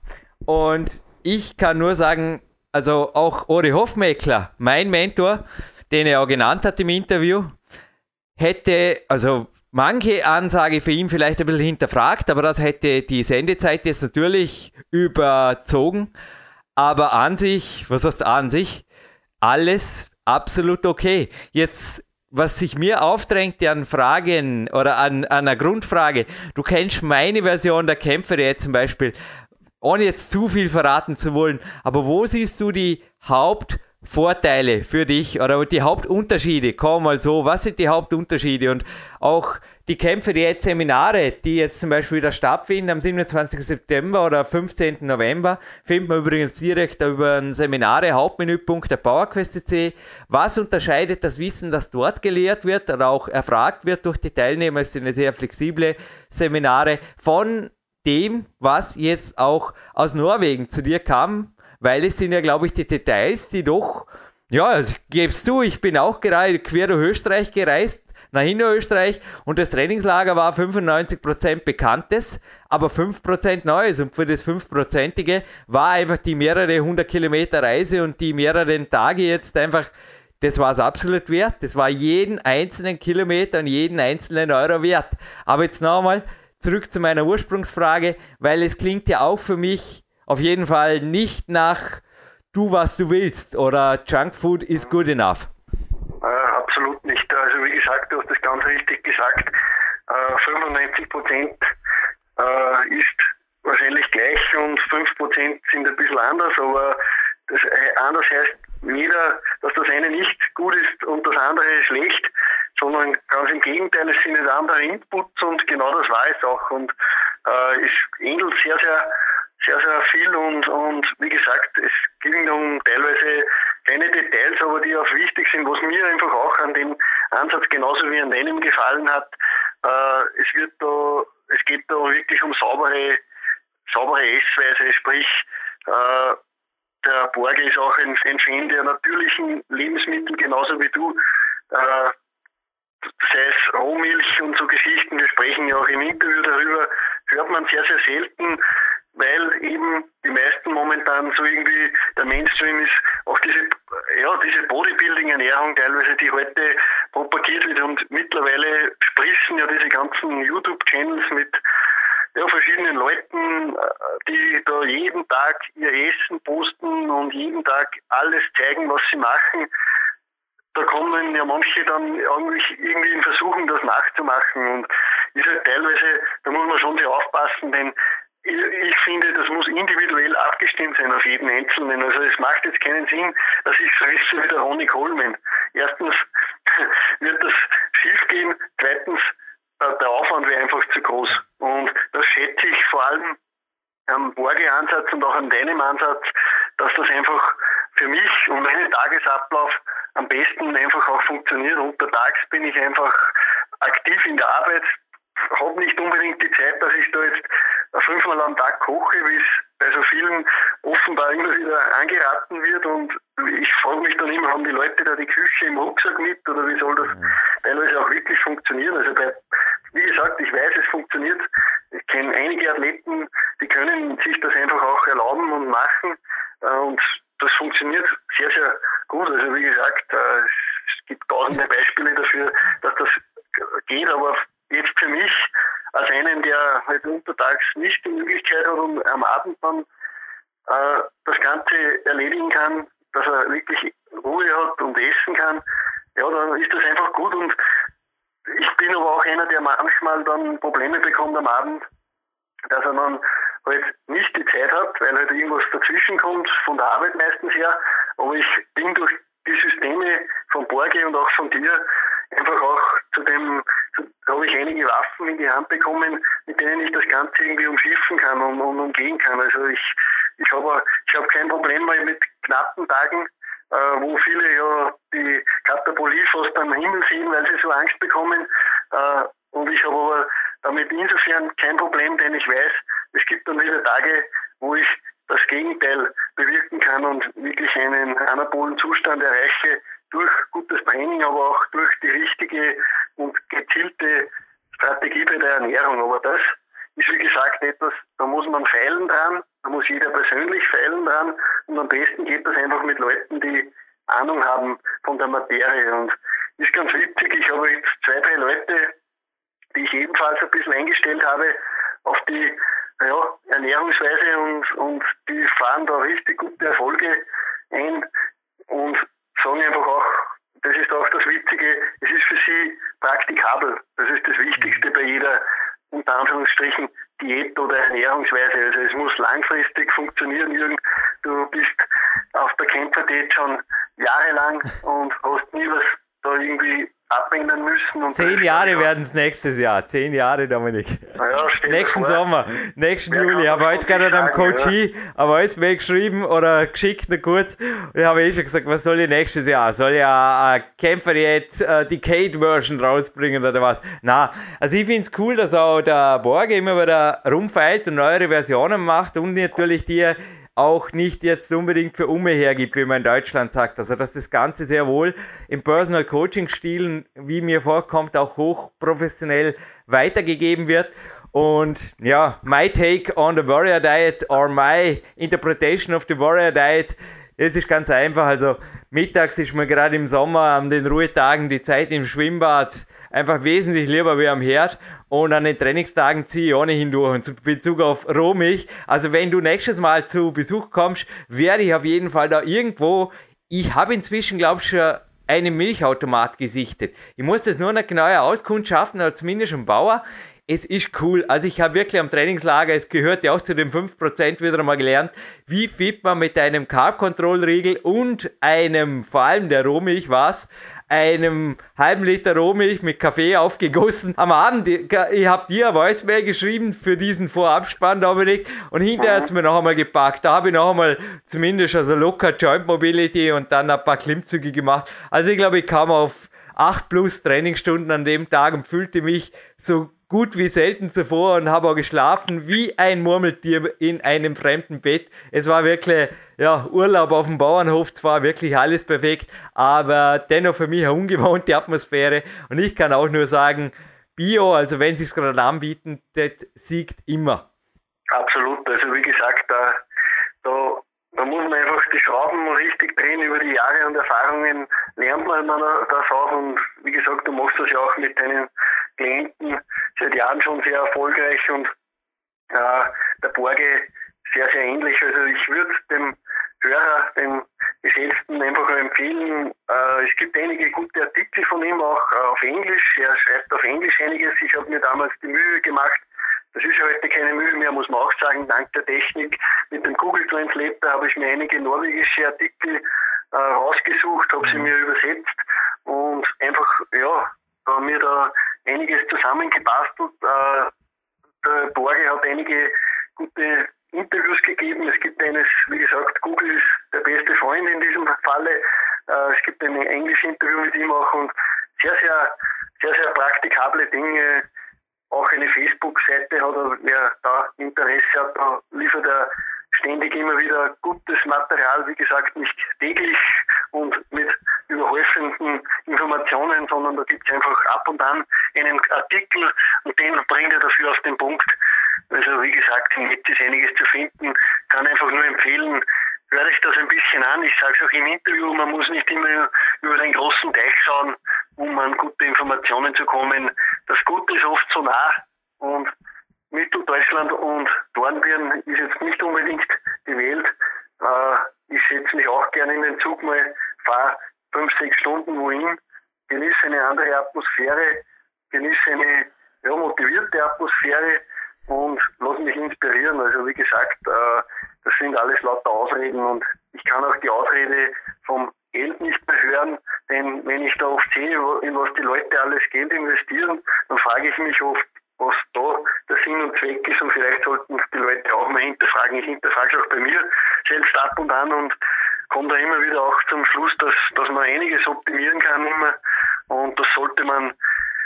Speaker 2: Und ich kann nur sagen, also auch Ori Hofmeckler, mein Mentor, den er auch genannt hat im Interview, hätte, also manche Ansage für ihn vielleicht ein bisschen hinterfragt, aber das hätte die Sendezeit jetzt natürlich überzogen. Aber an sich, was heißt an sich? Alles absolut okay. Jetzt, was sich mir aufdrängte an Fragen oder an, an einer Grundfrage, du kennst meine Version der Kämpfer jetzt zum Beispiel, ohne jetzt zu viel verraten zu wollen, aber wo siehst du die Haupt- Vorteile für dich oder die Hauptunterschiede? Komm mal so, was sind die Hauptunterschiede? Und auch die Kämpfe, die jetzt Seminare, die jetzt zum Beispiel wieder stattfinden am 27. September oder 15. November, findet man übrigens direkt über ein Seminare Hauptmenüpunkt der PowerQuest.c. Was unterscheidet das Wissen, das dort gelehrt wird oder auch erfragt wird durch die Teilnehmer? Es sind sehr flexible Seminare von dem, was jetzt auch aus Norwegen zu dir kam, weil es sind ja, glaube ich, die Details, die doch, ja, also es zu, ich bin auch gerade quer durch Österreich gereist, nach Hinterösterreich und das Trainingslager war 95% Bekanntes, aber 5% Neues und für das 5%ige war einfach die mehrere hundert Kilometer Reise und die mehreren Tage jetzt einfach, das war es absolut wert. Das war jeden einzelnen Kilometer und jeden einzelnen Euro wert. Aber jetzt nochmal zurück zu meiner Ursprungsfrage, weil es klingt ja auch für mich auf jeden Fall nicht nach du, was du willst oder Junkfood is good enough.
Speaker 3: Äh, absolut nicht. Also wie gesagt, du hast das ganz richtig gesagt. Äh, 95 Prozent äh, ist wahrscheinlich gleich und 5 Prozent sind ein bisschen anders, aber das äh, anders heißt weder, dass das eine nicht gut ist und das andere schlecht, sondern ganz im Gegenteil, es sind andere Inputs und genau das war es auch. Und äh, es ähnelt sehr, sehr sehr, sehr viel und, und wie gesagt, es ging um teilweise kleine Details, aber die auch wichtig sind, was mir einfach auch an dem Ansatz genauso wie an deinem gefallen hat. Äh, es wird da, es geht da wirklich um saubere, saubere Essweise, sprich, äh, der Borgel ist auch ein, ein Fan der natürlichen Lebensmittel, genauso wie du. Äh, sei es Rohmilch und so Geschichten, wir sprechen ja auch im Interview darüber, hört man sehr, sehr selten weil eben die meisten momentan so irgendwie der Mainstream ist, auch diese, ja, diese Bodybuilding-Ernährung teilweise, die heute propagiert wird und mittlerweile spritzen ja diese ganzen YouTube-Channels mit ja, verschiedenen Leuten, äh, die da jeden Tag ihr Essen posten und jeden Tag alles zeigen, was sie machen. Da kommen ja manche dann irgendwie in Versuchen, das nachzumachen. Und ist halt teilweise, da muss man schon sehr aufpassen, denn ich finde, das muss individuell abgestimmt sein auf jeden Einzelnen. Also es macht jetzt keinen Sinn, dass ich so esse wie der Ronny Coleman. Erstens wird das schief gehen, zweitens äh, der Aufwand wäre einfach zu groß. Und das schätze ich vor allem am Borge-Ansatz und auch an deinem Ansatz, dass das einfach für mich und meinen Tagesablauf am besten einfach auch funktioniert. Untertags bin ich einfach aktiv in der Arbeit, habe nicht unbedingt die Zeit, dass ich da jetzt fünfmal am Tag koche, wie es bei so vielen offenbar immer wieder angeraten wird. Und ich frage mich dann immer, haben die Leute da die Küche im Rucksack mit oder wie soll das teilweise auch wirklich funktionieren? Also bei, wie gesagt, ich weiß, es funktioniert. Ich kenne einige Athleten, die können sich das einfach auch erlauben und machen. Äh, und das funktioniert sehr, sehr gut. Also wie gesagt, äh, es gibt tausende Beispiele dafür, dass das geht, aber jetzt für mich als einen, der halt untertags nicht die Möglichkeit hat und am Abend dann äh, das Ganze erledigen kann, dass er wirklich Ruhe hat und essen kann, ja, dann ist das einfach gut und ich bin aber auch einer, der manchmal dann Probleme bekommt am Abend, dass er dann halt nicht die Zeit hat, weil halt irgendwas dazwischen kommt, von der Arbeit meistens her. Aber ich bin durch die Systeme von Borge und auch von dir einfach auch zu dem, habe ich einige Waffen in die Hand bekommen, mit denen ich das Ganze irgendwie umschiffen kann und, und umgehen kann. Also ich, ich habe ich hab kein Problem mehr mit knappen Tagen, äh, wo viele ja die Katapolie fast am Himmel sehen, weil sie so Angst bekommen. Äh, und ich habe aber damit insofern kein Problem, denn ich weiß, es gibt dann wieder Tage, wo ich das Gegenteil bewirken kann und wirklich einen anabolen Zustand erreiche durch gutes Training, aber auch durch die richtige und gezielte Strategie bei der Ernährung. Aber das ist wie gesagt etwas, da muss man feilen dran, da muss jeder persönlich feilen dran und am besten geht das einfach mit Leuten, die Ahnung haben von der Materie. Und ist ganz witzig, ich habe jetzt zwei, drei Leute, die ich ebenfalls ein bisschen eingestellt habe auf die ja, Ernährungsweise und, und die fahren da richtig gute Erfolge ein und sagen einfach auch, das ist auch das Witzige, es ist für sie praktikabel. Das ist das Wichtigste bei jeder, unter Anführungsstrichen, Diät oder Ernährungsweise. Also es muss langfristig funktionieren, Jürgen. Du bist auf der Kämpferdiät schon jahrelang und hast nie was da irgendwie abändern müssen. Und
Speaker 2: Zehn Jahre werden es nächstes Jahr. Zehn Jahre, Dominik.
Speaker 3: Ja,
Speaker 2: nächsten Sommer, nächsten ja, Juli. Aber heute gerade am Coach ja. aber alles mir geschrieben oder geschickt, nur kurz. Und ich habe eh schon gesagt, was soll ich nächstes Jahr? Soll ich eine Kämpfer jetzt uh, Decade-Version rausbringen oder was? Na, also ich finde es cool, dass auch der Borg immer wieder rumfeilt und neuere Versionen macht und natürlich die auch nicht jetzt unbedingt für Umme hergibt, wie man in Deutschland sagt. Also dass das Ganze sehr wohl im Personal Coaching Stilen, wie mir vorkommt, auch hochprofessionell weitergegeben wird. Und ja, my take on the Warrior Diet or my interpretation of the Warrior Diet, es ist ganz einfach. Also mittags ist mir gerade im Sommer an den Ruhetagen die Zeit im Schwimmbad einfach wesentlich lieber wie am Herd und an den Trainingstagen ziehe ich ohnehin durch. Und zu Bezug auf Rohmilch, also wenn du nächstes Mal zu Besuch kommst, werde ich auf jeden Fall da irgendwo, ich habe inzwischen, glaube ich, schon einen Milchautomat gesichtet. Ich muss das nur noch genauer auskundschaften, oder zumindest ein Bauer. Es ist cool. Also ich habe wirklich am Trainingslager, es gehört ja auch zu den 5% wieder einmal gelernt, wie fit man mit einem Carb-Control-Riegel und einem, vor allem der Rohmilch was, einem halben Liter Rohmilch mit Kaffee aufgegossen am Abend. Ich habe dir Voicemail geschrieben für diesen Vorabspann, Dominik, und hinterher hat es mir noch einmal gepackt. Da habe ich noch einmal zumindest also locker Joint Mobility und dann ein paar Klimmzüge gemacht. Also ich glaube, ich kam auf 8 plus Trainingsstunden an dem Tag und fühlte mich so gut wie selten zuvor und habe auch geschlafen wie ein Murmeltier in einem fremden Bett. Es war wirklich ja, Urlaub auf dem Bauernhof, zwar wirklich alles perfekt, aber dennoch für mich eine ungewohnte Atmosphäre und ich kann auch nur sagen, Bio, also wenn sie es gerade anbieten, das siegt immer.
Speaker 3: Absolut, also wie gesagt, da, da da muss man einfach die Schrauben richtig drehen über die Jahre und Erfahrungen lernt man das auch und wie gesagt, du machst das ja auch mit deinen Klienten seit Jahren schon sehr erfolgreich und äh, der Borge sehr, sehr ähnlich. Also ich würde dem Hörer, dem Gesetzten einfach empfehlen, äh, es gibt einige gute Artikel von ihm auch äh, auf Englisch. Er schreibt auf Englisch einiges. Ich habe mir damals die Mühe gemacht, das ist heute keine Mühe mehr, muss man auch sagen, dank der Technik. Mit dem Google Translator habe ich mir einige norwegische Artikel äh, rausgesucht, habe sie mhm. mir übersetzt und einfach, ja, haben mir da einiges zusammengebastelt. Äh, der Borge hat einige gute Interviews gegeben. Es gibt eines, wie gesagt, Google ist der beste Freund in diesem Falle. Äh, es gibt ein englisches Interview mit ihm auch und sehr, sehr, sehr, sehr praktikable Dinge. Auch eine Facebook-Seite hat er, wer da Interesse hat, da liefert er ständig immer wieder gutes Material, wie gesagt, nicht täglich und mit überhäufenden Informationen, sondern da gibt es einfach ab und an einen Artikel und den bringt er dafür auf den Punkt. Also wie gesagt, im Netz ist einiges zu finden, kann einfach nur empfehlen, hört euch das ein bisschen an. Ich sage es auch im Interview, man muss nicht immer über den großen Teich schauen, um an gute Informationen zu kommen. Das Gute ist oft so nah und Mitteldeutschland und Dornbirn ist jetzt nicht unbedingt die Welt. Äh, ich setze mich auch gerne in den Zug mal, fahre fünf, sechs Stunden wohin, genieße eine andere Atmosphäre, genieße eine ja, motivierte Atmosphäre und lasse mich inspirieren. Also wie gesagt, äh, das sind alles lauter Ausreden und ich kann auch die Ausrede vom Geld nicht mehr hören, denn wenn ich da oft sehe, in was die Leute alles Geld investieren, dann frage ich mich oft, was da der Sinn und Zweck ist und vielleicht sollten die Leute auch mal hinterfragen. Ich hinterfrage es auch bei mir selbst ab und an und komme da immer wieder auch zum Schluss, dass, dass man einiges optimieren kann immer und das sollte man,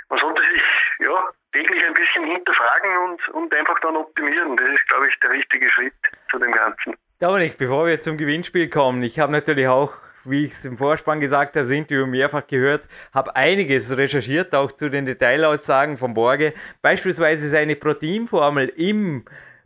Speaker 3: man sollte sich ja täglich ein bisschen hinterfragen und, und einfach dann optimieren. Das ist, glaube ich, der richtige Schritt zu dem Ganzen.
Speaker 2: Dominik, bevor wir zum Gewinnspiel kommen, ich habe natürlich auch wie ich es im Vorspann gesagt habe, das Interview mehrfach gehört, habe einiges recherchiert, auch zu den Detailaussagen von Borge. Beispielsweise seine Proteinformel im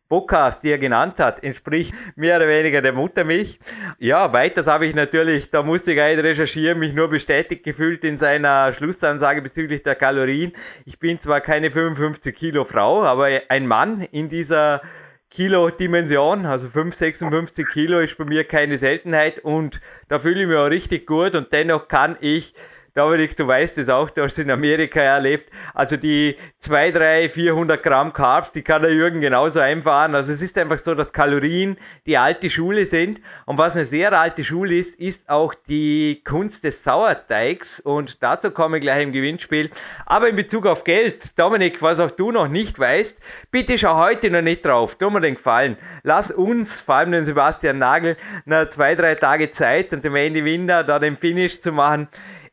Speaker 2: Podcast, die er genannt hat, entspricht mehr oder weniger der Muttermilch. Ja, weiters habe ich natürlich, da musste ich nicht recherchieren, mich nur bestätigt gefühlt in seiner Schlussansage bezüglich der Kalorien. Ich bin zwar keine 55 Kilo Frau, aber ein Mann in dieser Kilo-Dimension, also 5, 56 Kilo ist bei mir keine Seltenheit und da fühle ich mich auch richtig gut und dennoch kann ich Dominik, du weißt es auch, du hast es in Amerika erlebt. Also die 2, 3, 400 Gramm Carbs, die kann der Jürgen genauso einfahren. Also es ist einfach so, dass Kalorien die alte Schule sind. Und was eine sehr alte Schule ist, ist auch die Kunst des Sauerteigs. Und dazu komme ich gleich im Gewinnspiel. Aber in Bezug auf Geld, Dominik, was auch du noch nicht weißt, bitte schau heute noch nicht drauf. Tu mir den Gefallen. Lass uns, vor allem den Sebastian Nagel, noch zwei, drei Tage Zeit und dem Ende Winter da den Finish zu machen.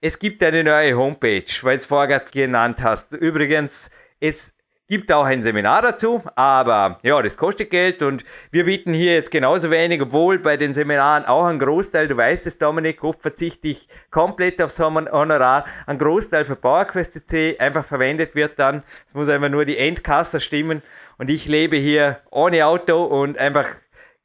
Speaker 2: Es gibt eine neue Homepage, weil du es vorher genannt hast. Übrigens, es gibt auch ein Seminar dazu, aber ja, das kostet Geld und wir bieten hier jetzt genauso wenig, obwohl bei den Seminaren auch ein Großteil, du weißt es Dominik, oft verzichte ich komplett aufs Honorar, ein Großteil für PowerQuest C einfach verwendet wird dann, es muss einfach nur die Endkasse stimmen und ich lebe hier ohne Auto und einfach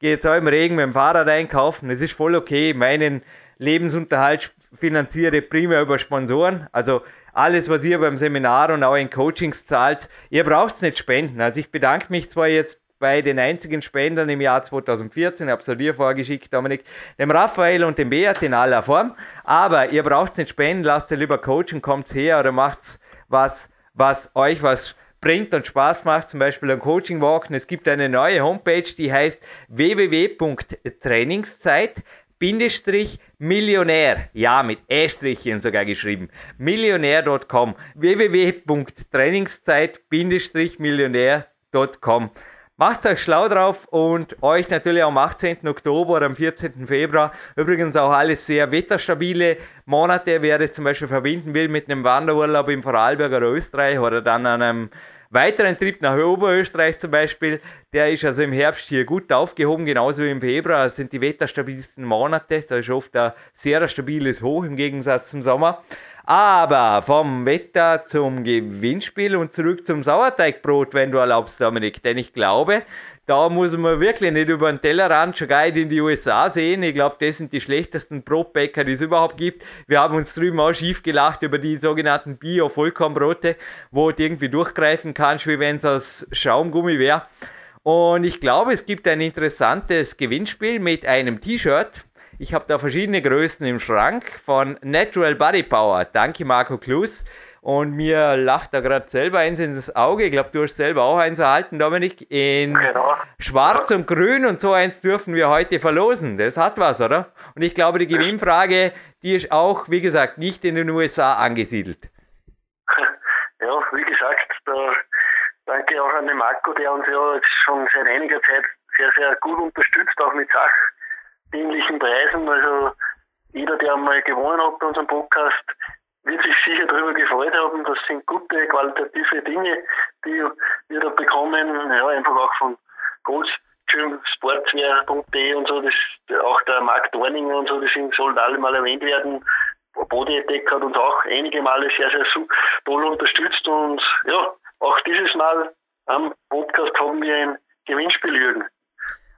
Speaker 2: gehe jetzt auch im Regen mit dem Fahrrad einkaufen, es ist voll okay, meinen Lebensunterhalt finanziere primär über Sponsoren. Also alles, was ihr beim Seminar und auch in Coachings zahlt, ihr braucht es nicht spenden. Also ich bedanke mich zwar jetzt bei den einzigen Spendern im Jahr 2014, ich habe es dir vorgeschickt, Dominik, dem Raphael und dem Beat in aller Form, aber ihr braucht es nicht spenden, lasst ihr lieber coachen, kommt her oder macht was, was euch was bringt und Spaß macht, zum Beispiel ein Coaching Walken. Es gibt eine neue Homepage, die heißt www.trainingszeit Bindestrich Millionär, ja mit E-Strichen sogar geschrieben, millionär.com, www.trainingszeit-millionär.com. Macht euch schlau drauf und euch natürlich am 18. Oktober oder am 14. Februar. Übrigens auch alles sehr wetterstabile Monate. Wer das zum Beispiel verbinden will mit einem Wanderurlaub im Vorarlberg oder Österreich oder dann an einem Weiteren Trip nach Oberösterreich zum Beispiel, der ist also im Herbst hier gut aufgehoben, genauso wie im Februar. Das sind die wetterstabilsten Monate. Da ist oft ein sehr stabiles Hoch im Gegensatz zum Sommer. Aber vom Wetter zum Gewinnspiel und zurück zum Sauerteigbrot, wenn du erlaubst, Dominik. Denn ich glaube, da muss man wirklich nicht über den Tellerrand schon nicht in die USA sehen. Ich glaube, das sind die schlechtesten Brotbäcker, die es überhaupt gibt. Wir haben uns drüben auch schief gelacht über die sogenannten Bio-Vollkornbrote, wo du irgendwie durchgreifen kannst, wie wenn es aus Schaumgummi wäre. Und ich glaube, es gibt ein interessantes Gewinnspiel mit einem T-Shirt. Ich habe da verschiedene Größen im Schrank von Natural Body Power. Danke Marco Klus. Und mir lacht da gerade selber eins ins Auge. Ich glaube, du hast selber auch eins erhalten, Dominik. In genau. Schwarz und Grün und so eins dürfen wir heute verlosen. Das hat was, oder? Und ich glaube, die Gewinnfrage, die ist auch, wie gesagt, nicht in den USA angesiedelt.
Speaker 3: Ja, wie gesagt, da danke auch an den Marco, der uns ja jetzt schon seit einiger Zeit sehr, sehr gut unterstützt, auch mit sachdienlichen Preisen. Also jeder, der einmal gewonnen hat bei unserem Podcast, wird sich sicher darüber gefreut haben. Das sind gute, qualitative Dinge, die wir da bekommen. Ja, einfach auch von Goldschirmsportwear.de und so. Das, auch der Mark Dorninger und so, sind, sollen alle mal erwähnt werden. Bodydeck hat uns auch einige Male sehr, sehr toll unterstützt und ja, auch dieses Mal am Podcast haben wir ein Gewinnspiel, Jürgen.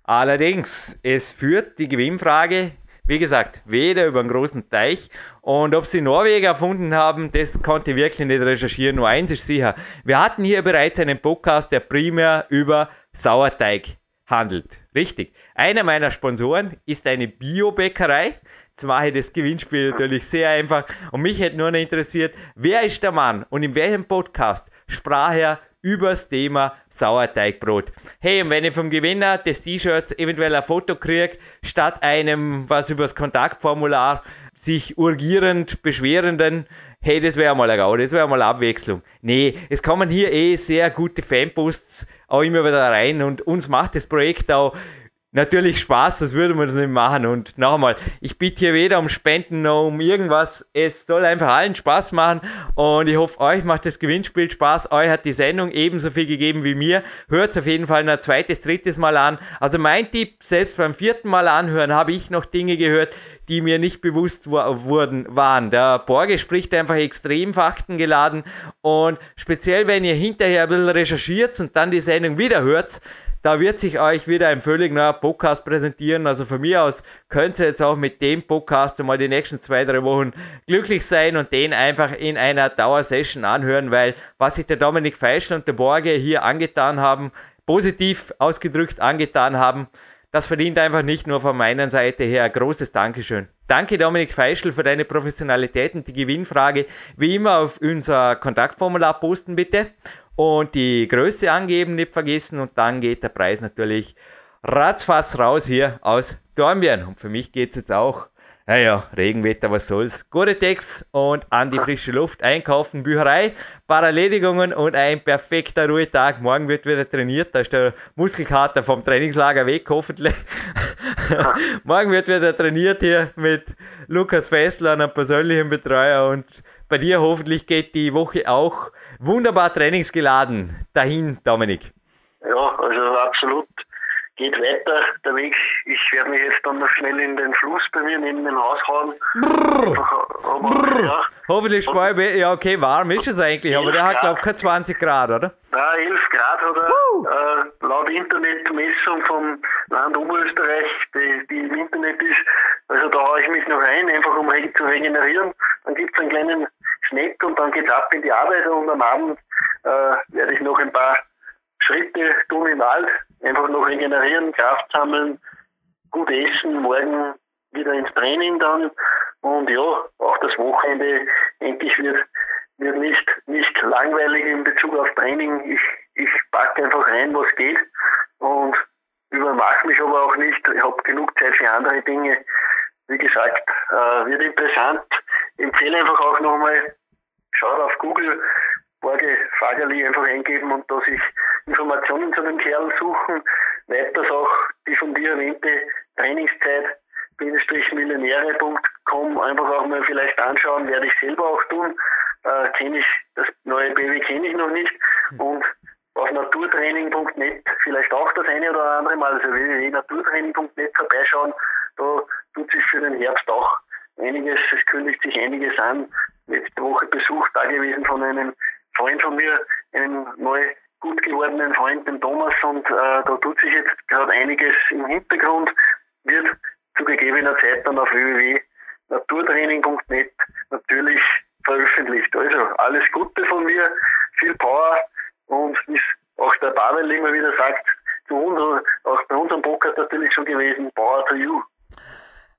Speaker 2: Allerdings, es führt die Gewinnfrage wie gesagt, weder über einen großen Teich. Und ob sie Norweger erfunden haben, das konnte ich wirklich nicht recherchieren. Nur eins ist sicher. Wir hatten hier bereits einen Podcast, der primär über Sauerteig handelt. Richtig. Einer meiner Sponsoren ist eine Biobäckerei. Jetzt mache ich das Gewinnspiel natürlich sehr einfach. Und mich hätte nur noch interessiert, wer ist der Mann und in welchem Podcast sprach er übers Thema Sauerteigbrot. Hey, und wenn ich vom Gewinner des T-Shirts eventuell ein Foto kriege, statt einem, was übers Kontaktformular sich urgierend beschwerenden, hey, das wäre mal ein Gau, das wäre mal Abwechslung. Nee, es kommen hier eh sehr gute Fanposts auch immer wieder rein und uns macht das Projekt auch natürlich Spaß, das würde man das nicht machen. Und noch einmal, ich bitte hier weder um Spenden noch um irgendwas. Es soll einfach allen Spaß machen. Und ich hoffe, euch macht das Gewinnspiel Spaß. Euch hat die Sendung ebenso viel gegeben wie mir. Hört es auf jeden Fall ein zweites, drittes Mal an. Also mein Tipp, selbst beim vierten Mal anhören, habe ich noch Dinge gehört, die mir nicht bewusst wurden, waren. Der Borge spricht einfach extrem faktengeladen und speziell wenn ihr hinterher ein bisschen recherchiert und dann die Sendung wieder hört, da wird sich euch wieder ein völlig neuer Podcast präsentieren. Also von mir aus könnt ihr jetzt auch mit dem Podcast mal die nächsten zwei, drei Wochen glücklich sein und den einfach in einer Dauersession anhören, weil was sich der Dominik Feischl und der Borge hier angetan haben, positiv ausgedrückt angetan haben, das verdient einfach nicht nur von meiner Seite her ein großes Dankeschön. Danke Dominik Feischl für deine Professionalität und die Gewinnfrage wie immer auf unser Kontaktformular posten bitte und die Größe angeben, nicht vergessen. Und dann geht der Preis natürlich ratzfatz raus hier aus Dornbirn. Und für mich geht es jetzt auch, naja, Regenwetter, was soll's. Gute Text und an die frische Luft einkaufen, Bücherei, paar Erledigungen und ein perfekter Ruhetag. Morgen wird wieder trainiert, da ist der Muskelkater vom Trainingslager weg, hoffentlich. Morgen wird wieder trainiert hier mit Lukas Fessler, einem persönlichen Betreuer und bei dir hoffentlich geht die Woche auch wunderbar trainingsgeladen dahin, Dominik.
Speaker 3: Ja, also absolut geht weiter. Der Weg, ich werde mich jetzt dann noch schnell in den Fluss bei mir neben dem Haus hauen.
Speaker 2: aber, ja. Hoffentlich spare ich, ja okay, warm ist es eigentlich, aber der hat glaube ich keine 20 Grad, oder?
Speaker 3: Ja, 11 Grad hat er, äh, laut Internetmessung vom Land Oberösterreich, die, die im Internet ist. Also da haue ich mich noch ein, einfach um zu regenerieren. Dann gibt es einen kleinen Snack und dann geht's ab in die Arbeit und am Abend äh, werde ich noch ein paar Schritte tun im Wald, einfach noch regenerieren, Kraft sammeln, gut essen, morgen wieder ins Training dann. Und ja, auch das Wochenende, denke ich, wird, wird nicht, nicht langweilig in Bezug auf Training. Ich, ich packe einfach rein, was geht und übermache mich aber auch nicht. Ich habe genug Zeit für andere Dinge. Wie gesagt, äh, wird interessant. Empfehle einfach auch nochmal, schaut auf Google, Borge Fagerli einfach eingeben und da sich Informationen zu dem Kerl suchen. Weiters auch die von dir erwähnte Trainingszeit millionäre.com einfach auch mal vielleicht anschauen, werde ich selber auch tun. Äh, kenne ich, das neue BW kenne ich noch nicht. Und auf naturtraining.net vielleicht auch das eine oder andere Mal, also www.naturtraining.net vorbeischauen. Da tut sich für den Herbst auch einiges, es kündigt sich einiges an. Letzte Woche Besuch da gewesen von einem Freund von mir, einem neu gut gewordenen Freund, dem Thomas, und äh, da tut sich jetzt gerade einiges im Hintergrund, wird zu gegebener Zeit dann auf www.naturtraining.net natürlich veröffentlicht. Also alles Gute von mir, viel Power und wie auch der Pavel immer wieder sagt, zu uns, auch bei unserem Podcast natürlich schon gewesen. Power to you.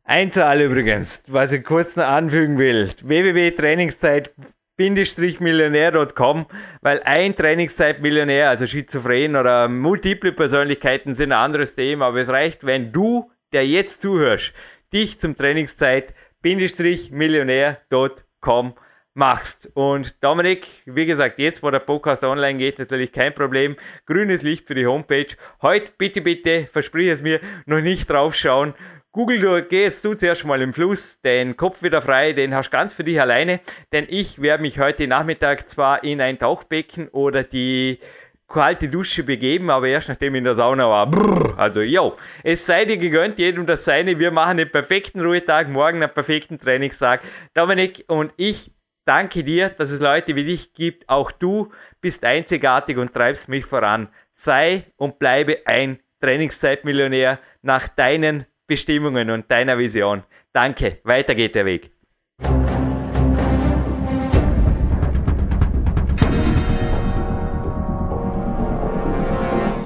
Speaker 2: Einzahl übrigens, was ich kurz noch anfügen will. www.trainingszeit millionär.com, weil ein Trainingszeitmillionär, also Schizophren oder multiple Persönlichkeiten sind ein anderes Thema, aber es reicht, wenn du, der jetzt zuhörst, dich zum Trainingszeit-millionär.com machst. Und Dominik, wie gesagt, jetzt, wo der Podcast online geht, natürlich kein Problem. Grünes Licht für die Homepage. Heute bitte, bitte, versprich es mir, noch nicht draufschauen. Google, du geh jetzt du zuerst mal im Fluss, den Kopf wieder frei, den hast du ganz für dich alleine, denn ich werde mich heute Nachmittag zwar in ein Tauchbecken oder die kalte Dusche begeben, aber erst nachdem ich in der Sauna war. Brrr, also, yo, es sei dir gegönnt, jedem das seine. Wir machen einen perfekten Ruhetag, morgen einen perfekten Trainingstag. Dominik und ich danke dir, dass es Leute wie dich gibt. Auch du bist einzigartig und treibst mich voran. Sei und bleibe ein Trainingszeitmillionär nach deinen Bestimmungen und deiner Vision. Danke, weiter geht der Weg.